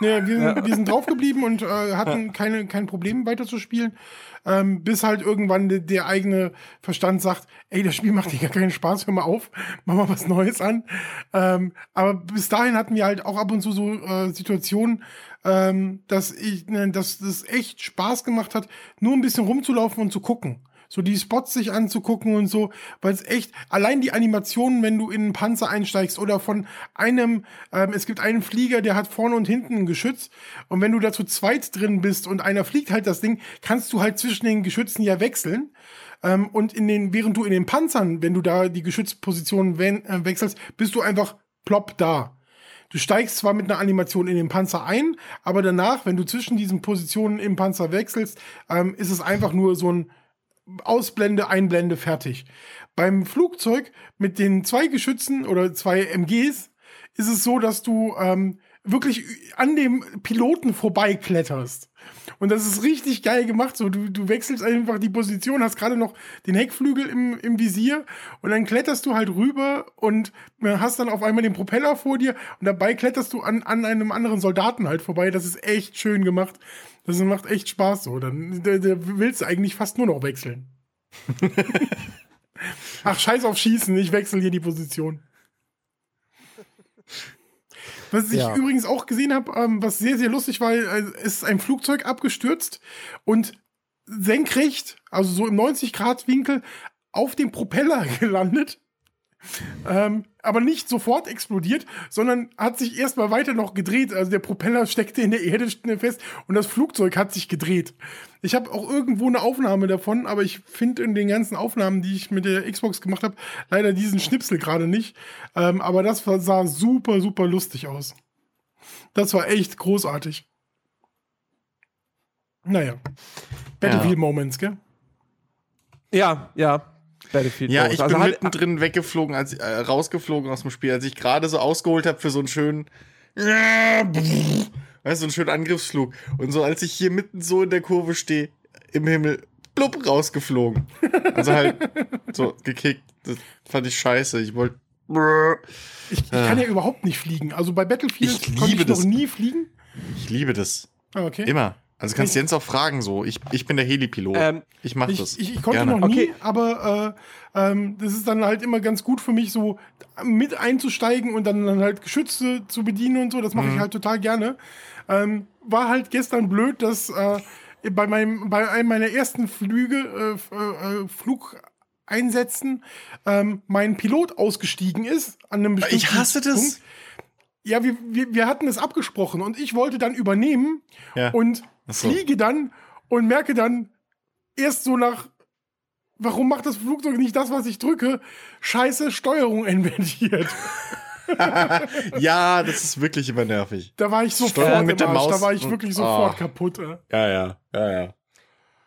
Ja, wir, sind- wir sind drauf geblieben und äh, hatten keine, kein Problem weiterzuspielen, ähm, bis halt irgendwann de, der eigene Verstand sagt, ey, das Spiel macht dir gar keinen Spaß, hör mal auf, mach mal was Neues an. Ähm, aber bis dahin hatten wir halt auch ab und zu so äh, Situationen, ähm, dass ich, ne, dass das echt Spaß gemacht hat, nur ein bisschen rumzulaufen und zu gucken. So die Spots sich anzugucken und so, weil es echt, allein die Animationen, wenn du in einen Panzer einsteigst oder von einem, ähm, es gibt einen Flieger, der hat vorne und hinten ein Geschütz und wenn du da zu zweit drin bist und einer fliegt halt das Ding, kannst du halt zwischen den Geschützen ja wechseln. Ähm, und in den, während du in den Panzern, wenn du da die Geschützpositionen wen, äh, wechselst, bist du einfach plopp da. Du steigst zwar mit einer Animation in den Panzer ein, aber danach, wenn du zwischen diesen Positionen im Panzer wechselst, ähm, ist es einfach nur so ein Ausblende, Einblende, fertig. Beim Flugzeug mit den zwei Geschützen oder zwei MGs ist es so, dass du ähm, wirklich an dem Piloten vorbeikletterst. Und das ist richtig geil gemacht. So, du, du wechselst einfach die Position, hast gerade noch den Heckflügel im, im Visier und dann kletterst du halt rüber und äh, hast dann auf einmal den Propeller vor dir und dabei kletterst du an, an einem anderen Soldaten halt vorbei. Das ist echt schön gemacht. Das macht echt Spaß so. Dann da, da willst du eigentlich fast nur noch wechseln. Ach, scheiß auf Schießen, ich wechsle hier die Position. Was ich Ja. übrigens auch gesehen habe, ähm, was sehr, sehr lustig war, äh, ist ein Flugzeug abgestürzt und senkrecht, also so im 90-Grad-Winkel, auf dem Propeller gelandet. Ähm, aber nicht sofort explodiert, sondern hat sich erstmal weiter noch gedreht. Also der Propeller steckte in der Erde fest und das Flugzeug hat sich gedreht. Ich habe auch irgendwo eine Aufnahme davon, aber ich finde in den ganzen Aufnahmen, die ich mit der Xbox gemacht habe, leider diesen Schnipsel gerade nicht. Ähm, aber das sah super, super lustig aus. Das war echt großartig. Naja. Battlefield Moments, gell? Ja, ja. Battlefield Ja, ich Also bin hat- mittendrin weggeflogen, als äh, rausgeflogen aus dem Spiel, als ich gerade so ausgeholt habe für so einen schönen weißt du, so einen schönen Angriffsflug. Und so als ich hier mitten so in der Kurve stehe, im Himmel, blub, rausgeflogen. Also halt so gekickt. Das fand ich scheiße. Ich wollte. Ich, ich kann ja überhaupt nicht fliegen. Also bei Battlefield Ich konnte liebe ich noch das. nie fliegen. Ich liebe das. Ah, okay. Immer. Also kannst du Jens auch fragen so. Ich, ich bin der Helipilot. Ähm, ich mach das. Ich, ich, ich konnte Gerne. noch nie, Okay. aber äh, ähm, das ist dann halt immer ganz gut für mich, so mit einzusteigen und dann, dann halt Geschütze zu bedienen und so. Das Mhm. mache ich halt total gerne. Ähm, war halt gestern blöd, dass äh, bei, meinem, bei einem meiner ersten Flüge, äh, f- äh, Flugeinsätzen, ähm, mein Pilot ausgestiegen ist an einem bestimmten Ich hasse das. Punkt. Ja, wir, wir, wir hatten es abgesprochen und ich wollte dann übernehmen Ja. und so. fliege dann und merke dann erst so nach, warum macht das Flugzeug nicht das, was ich drücke? Scheiße, Steuerung invertiert. ja, das ist wirklich immer nervig. Da war ich Steuerung sofort mit im der Arsch. Da Maus war ich wirklich sofort Ah. kaputt. Äh. Ja, ja, ja,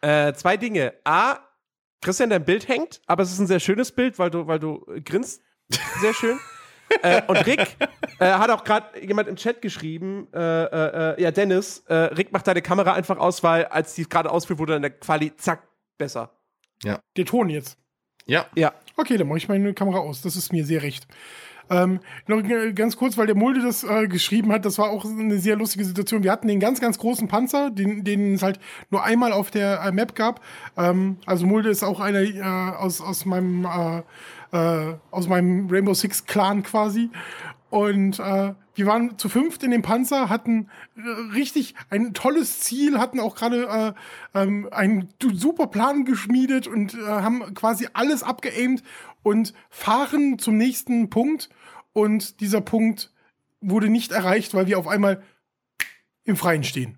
ja. Äh, zwei Dinge. A, Christian, dein Bild hängt, aber es ist ein sehr schönes Bild, weil du, weil du grinst. Sehr schön. äh, und Rick äh, hat auch gerade jemand im Chat geschrieben, äh, äh, äh, ja, Dennis, äh, Rick macht deine Kamera einfach aus, weil als die gerade ausführt, wurde dann der Quali, zack, besser. Der Ton jetzt. Ja, Ja. Okay, dann mache ich meine Kamera aus. Das ist mir sehr recht. Ähm, noch ganz kurz, weil der Mulde das äh, geschrieben hat, das war auch eine sehr lustige Situation. Wir hatten den ganz, ganz großen Panzer, den, den es halt nur einmal auf der äh, Map gab. Ähm, also Mulde ist auch einer äh, aus, aus meinem äh, aus meinem Rainbow Six Clan quasi. Und äh, wir waren zu fünft in dem Panzer, hatten äh, richtig ein tolles Ziel, hatten auch gerade äh, ähm, einen super Plan geschmiedet und äh, haben quasi alles abgeaimt und fahren zum nächsten Punkt. Und dieser Punkt wurde nicht erreicht, weil wir auf einmal im Freien stehen.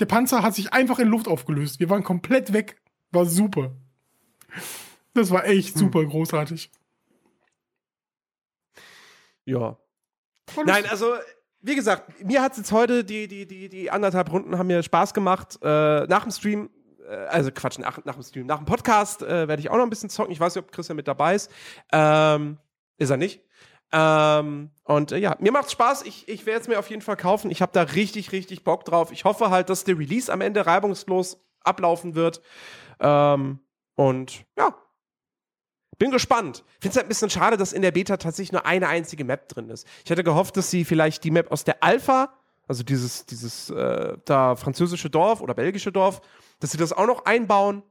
Der Panzer hat sich einfach in Luft aufgelöst. Wir waren komplett weg. War super. Das war echt super großartig. Ja. War Nein, also, wie gesagt, mir hat es jetzt heute, die, die, die, die anderthalb Runden haben mir Spaß gemacht. Äh, nach dem Stream, äh, also Quatsch, nach, nach dem Stream, nach dem Podcast äh, werde ich auch noch ein bisschen zocken. Ich weiß nicht, ob Christian mit dabei ist. Ähm, ist er nicht. Ähm, und äh, ja, mir macht's Spaß. Ich, ich werde es mir auf jeden Fall kaufen. Ich habe da richtig, richtig Bock drauf. Ich hoffe halt, dass der Release am Ende reibungslos ablaufen wird. Ähm, und ja, bin gespannt. Finde es halt ein bisschen schade, dass in der Beta tatsächlich nur eine einzige Map drin ist. Ich hätte gehofft, dass sie vielleicht die Map aus der Alpha, also dieses, dieses äh, da französische Dorf oder belgische Dorf, dass sie das auch noch einbauen.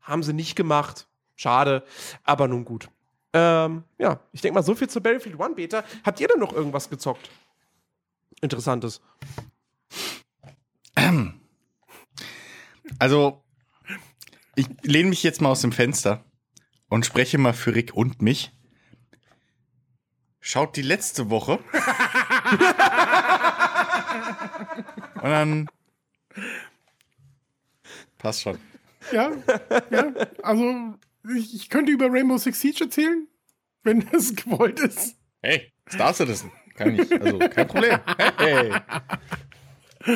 Haben sie nicht gemacht. Schade, aber nun gut. Ähm, ja, ich denke mal, so viel zur Battlefield 1 Beta. Habt ihr denn noch irgendwas gezockt? Interessantes. Also, ich lehne mich jetzt mal aus dem Fenster und spreche mal für Rick und mich. Schaut die letzte Woche. und dann. Passt schon. Ja, ja. Also, ich, ich könnte über Rainbow Six Siege erzählen, wenn das gewollt ist. Hey, Star Citizen. Kann ich. Also, kein Problem. Hey.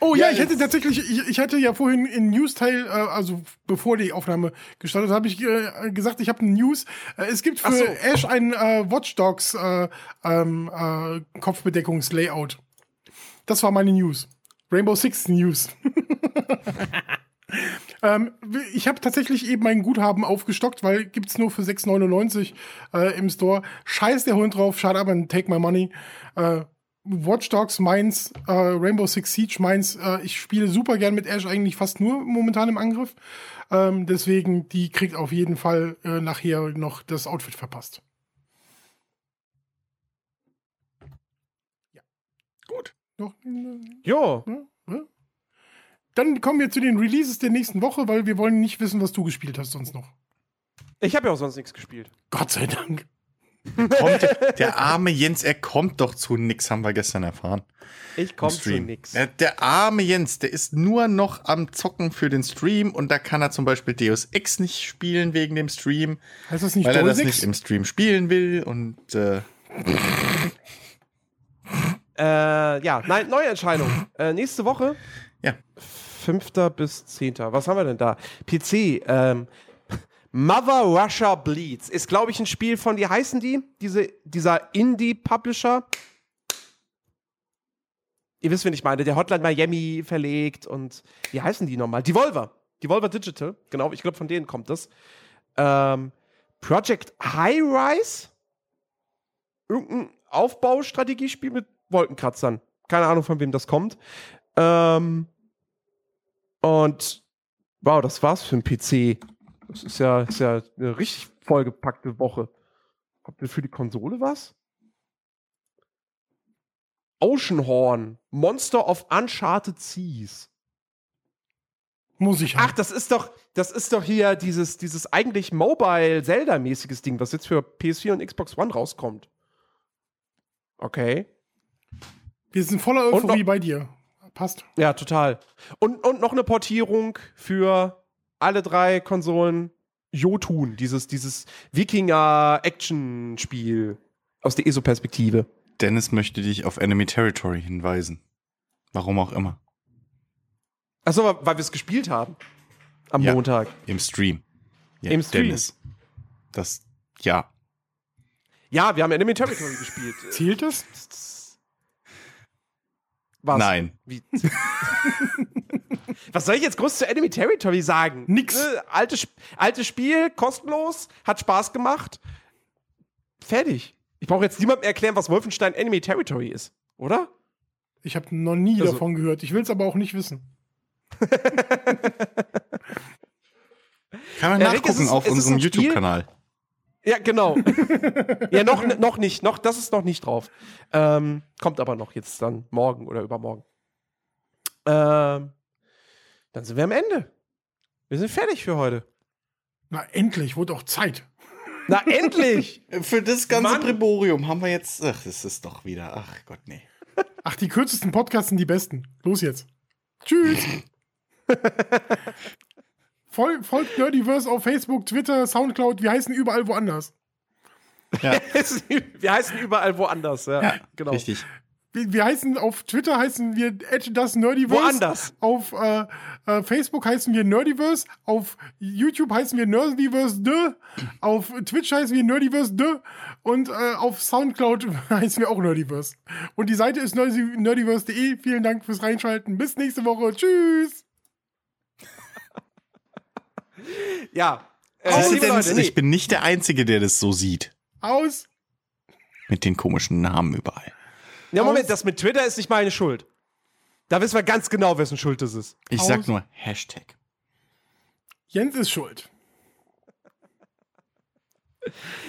Oh ja, Ja, ich hätte tatsächlich, ich, ich hatte ja vorhin in News-Teil, äh, also bevor die Aufnahme gestartet, habe ich äh, gesagt, ich habe eine News. Äh, es gibt für so. Ash ein äh, Watch Dogs äh, ähm, äh, Kopfbedeckungs-Layout. Das war meine News. Rainbow Six News. ähm, ich habe tatsächlich eben mein Guthaben aufgestockt, weil gibt's nur für 6,99 äh, im Store. Scheiß der Hund drauf, shut up and take my money. Äh, Watch Dogs meins, äh, Rainbow Six Siege meins. Äh, ich spiele super gern mit Ash eigentlich fast nur momentan im Angriff. Ähm, deswegen, die kriegt auf jeden Fall äh, nachher noch das Outfit verpasst. Gut. Noch, äh, Jo, ja, ja. Dann kommen wir zu den Releases der nächsten Woche, weil wir wollen nicht wissen, was du gespielt hast sonst noch. Ich habe ja auch sonst nichts gespielt. Gott sei Dank. Kommt, der arme Jens, er kommt doch zu nix, haben wir gestern erfahren. Ich komme zu nix. Der, der arme Jens, der ist nur noch am Zocken für den Stream und da kann er zum Beispiel Deus Ex nicht spielen wegen dem Stream, Heißt das nicht weil er das Dolsix? nicht im Stream spielen will und äh, Äh, ja, nein, neue Entscheidung. Äh, nächste Woche, ja. 5. bis 10. Was haben wir denn da? PC, ähm, Mother Russia Bleeds. Ist, glaube ich, ein Spiel von, wie heißen die? Diese, dieser Indie-Publisher. Ihr wisst, wen ich meine, der Hotline Miami verlegt und wie heißen die nochmal? Devolver. Devolver Digital, genau, ich glaube, von denen kommt das. Ähm, Project High Rise? Irgendein Aufbaustrategiespiel mit Wolkenkratzern. Keine Ahnung, von wem das kommt. Ähm, und wow, das war's für den PC. Das ist ja, ist ja eine richtig vollgepackte Woche. Kommt denn für die Konsole was? Oceanhorn, Monster of Uncharted Seas. Muss ich Ach, haben. das ist doch, das ist doch hier dieses, dieses eigentlich Mobile-Zelda-mäßiges Ding, was jetzt für PS4 und Xbox One rauskommt. Okay. Wir sind voller Euphorie noch- bei dir. Passt. Ja, total. Und, und noch eine Portierung für alle drei Konsolen Jotun, dieses, dieses Wikinger-Action-Spiel aus der ESO-Perspektive. Dennis möchte dich auf Enemy Territory hinweisen. Warum auch immer. Achso, weil wir es gespielt haben. Am Ja. Montag. Im Stream. Ja, Im Stream. Dennis. Das, ja. Ja, wir haben Enemy Territory gespielt. Zählt das? Was? Nein. Wie? Was soll ich jetzt groß zu Enemy Territory sagen? Nix. Ne, altes, Sp- altes Spiel, kostenlos, hat Spaß gemacht. Fertig. Ich brauche jetzt niemandem erklären, was Wolfenstein Enemy Territory ist, oder? Ich habe noch nie Also- davon gehört. Ich will es aber auch nicht wissen. Kann man Ja, Rick, nachgucken es auf es unserem YouTube-Kanal. Ja, genau. ja, noch, noch nicht. Noch, das ist noch nicht drauf. Ähm, kommt aber noch jetzt dann morgen oder übermorgen. Ähm, dann sind wir am Ende. Wir sind fertig für heute. Na, endlich, wurde auch Zeit. Na, endlich! Für das ganze Mann. Briborium haben wir jetzt. Ach, das ist doch wieder. Ach Gott, nee. Ach, die kürzesten Podcasts sind die besten. Los jetzt. Tschüss. Fol folgt Nerdiverse auf Facebook, Twitter, Soundcloud. Wir heißen überall woanders. wir heißen überall woanders. Ja, genau. Richtig. Wir, wir heißen auf Twitter heißen wir das Nerdiverse. Woanders. Auf äh, äh, Facebook heißen wir Nerdiverse. Auf YouTube heißen wir Nerdiverse de. Auf Twitch heißen wir Nerdiverse de. Und äh, auf Soundcloud heißen wir auch Nerdiverse. Und die Seite ist nerdi- nerdiverse.de. Vielen Dank fürs Reinschalten. Bis nächste Woche. Tschüss. Ja. Äh, liebe Dennis, Leute, nee. ich bin nicht der Einzige, der das so sieht. Aus. Mit den komischen Namen überall. Ja, Moment, das mit Twitter ist nicht meine Schuld. Da wissen wir ganz genau, wessen Schuld das ist. Ich sag nur Hashtag. Jens ist schuld.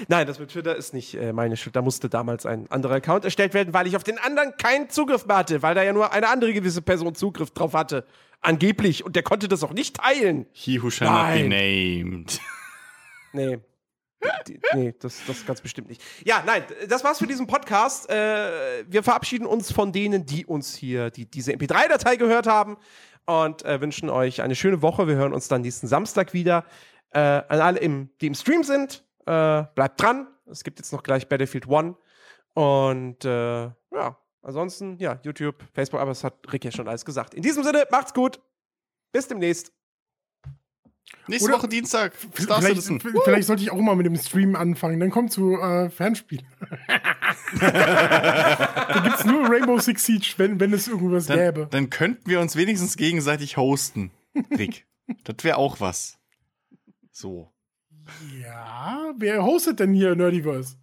Nein, das mit Twitter ist nicht äh, meine Schuld. Da musste damals ein anderer Account erstellt werden, weil ich auf den anderen keinen Zugriff mehr hatte, weil da ja nur eine andere gewisse Person Zugriff drauf hatte. Angeblich. Und der konnte das auch nicht teilen. He who shall not be Nein. named. Nee. Nee, das, das ganz bestimmt nicht. Ja, nein, das war's für diesen Podcast. Äh, wir verabschieden uns von denen, die uns hier die, diese MP3-Datei gehört haben und äh, wünschen euch eine schöne Woche. Wir hören uns dann nächsten Samstag wieder. Äh, an alle, im, die im Stream sind, äh, bleibt dran. Es gibt jetzt noch gleich Battlefield One. Und äh, ja, ansonsten, ja, YouTube, Facebook, aber es hat Rick ja schon alles gesagt. In diesem Sinne, macht's gut. Bis demnächst. Nächste Oder- Woche Dienstag. Star Vielleicht, Citizen. vielleicht sollte ich auch mal mit dem Stream anfangen. Dann kommt zu äh, Fernspielen. da gibt's nur Rainbow Six Siege, wenn, wenn es irgendwas gäbe. Dann, dann könnten wir uns wenigstens gegenseitig hosten. Rick. das wäre auch was. So. Ja, wer hostet denn hier Nerdiverse?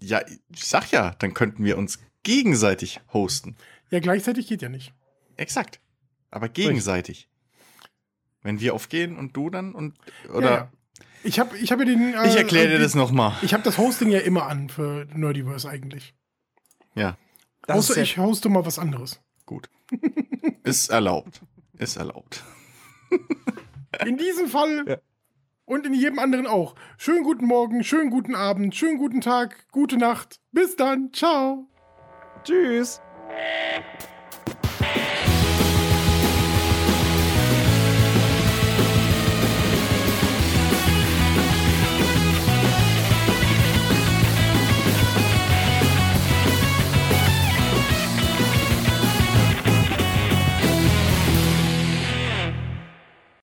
Ja, ich sag ja, dann könnten wir uns gegenseitig hosten. Ja, gleichzeitig geht ja nicht. Exakt. Aber gegenseitig. Wenn wir aufgehen und du dann und oder Ja, ja. Ich habe ich hab ja den. äh, ich erkläre dir äh, das nochmal. Ich habe das Hosting ja immer an für Nerdiverse eigentlich. Ja, Das Außer ja- ich hoste mal was anderes. gut. Ist erlaubt. Ist erlaubt. In diesem Fall. und in jedem anderen auch. Schönen guten Morgen, schönen guten Abend, schönen guten Tag, gute Nacht. Bis dann. Ciao. Tschüss.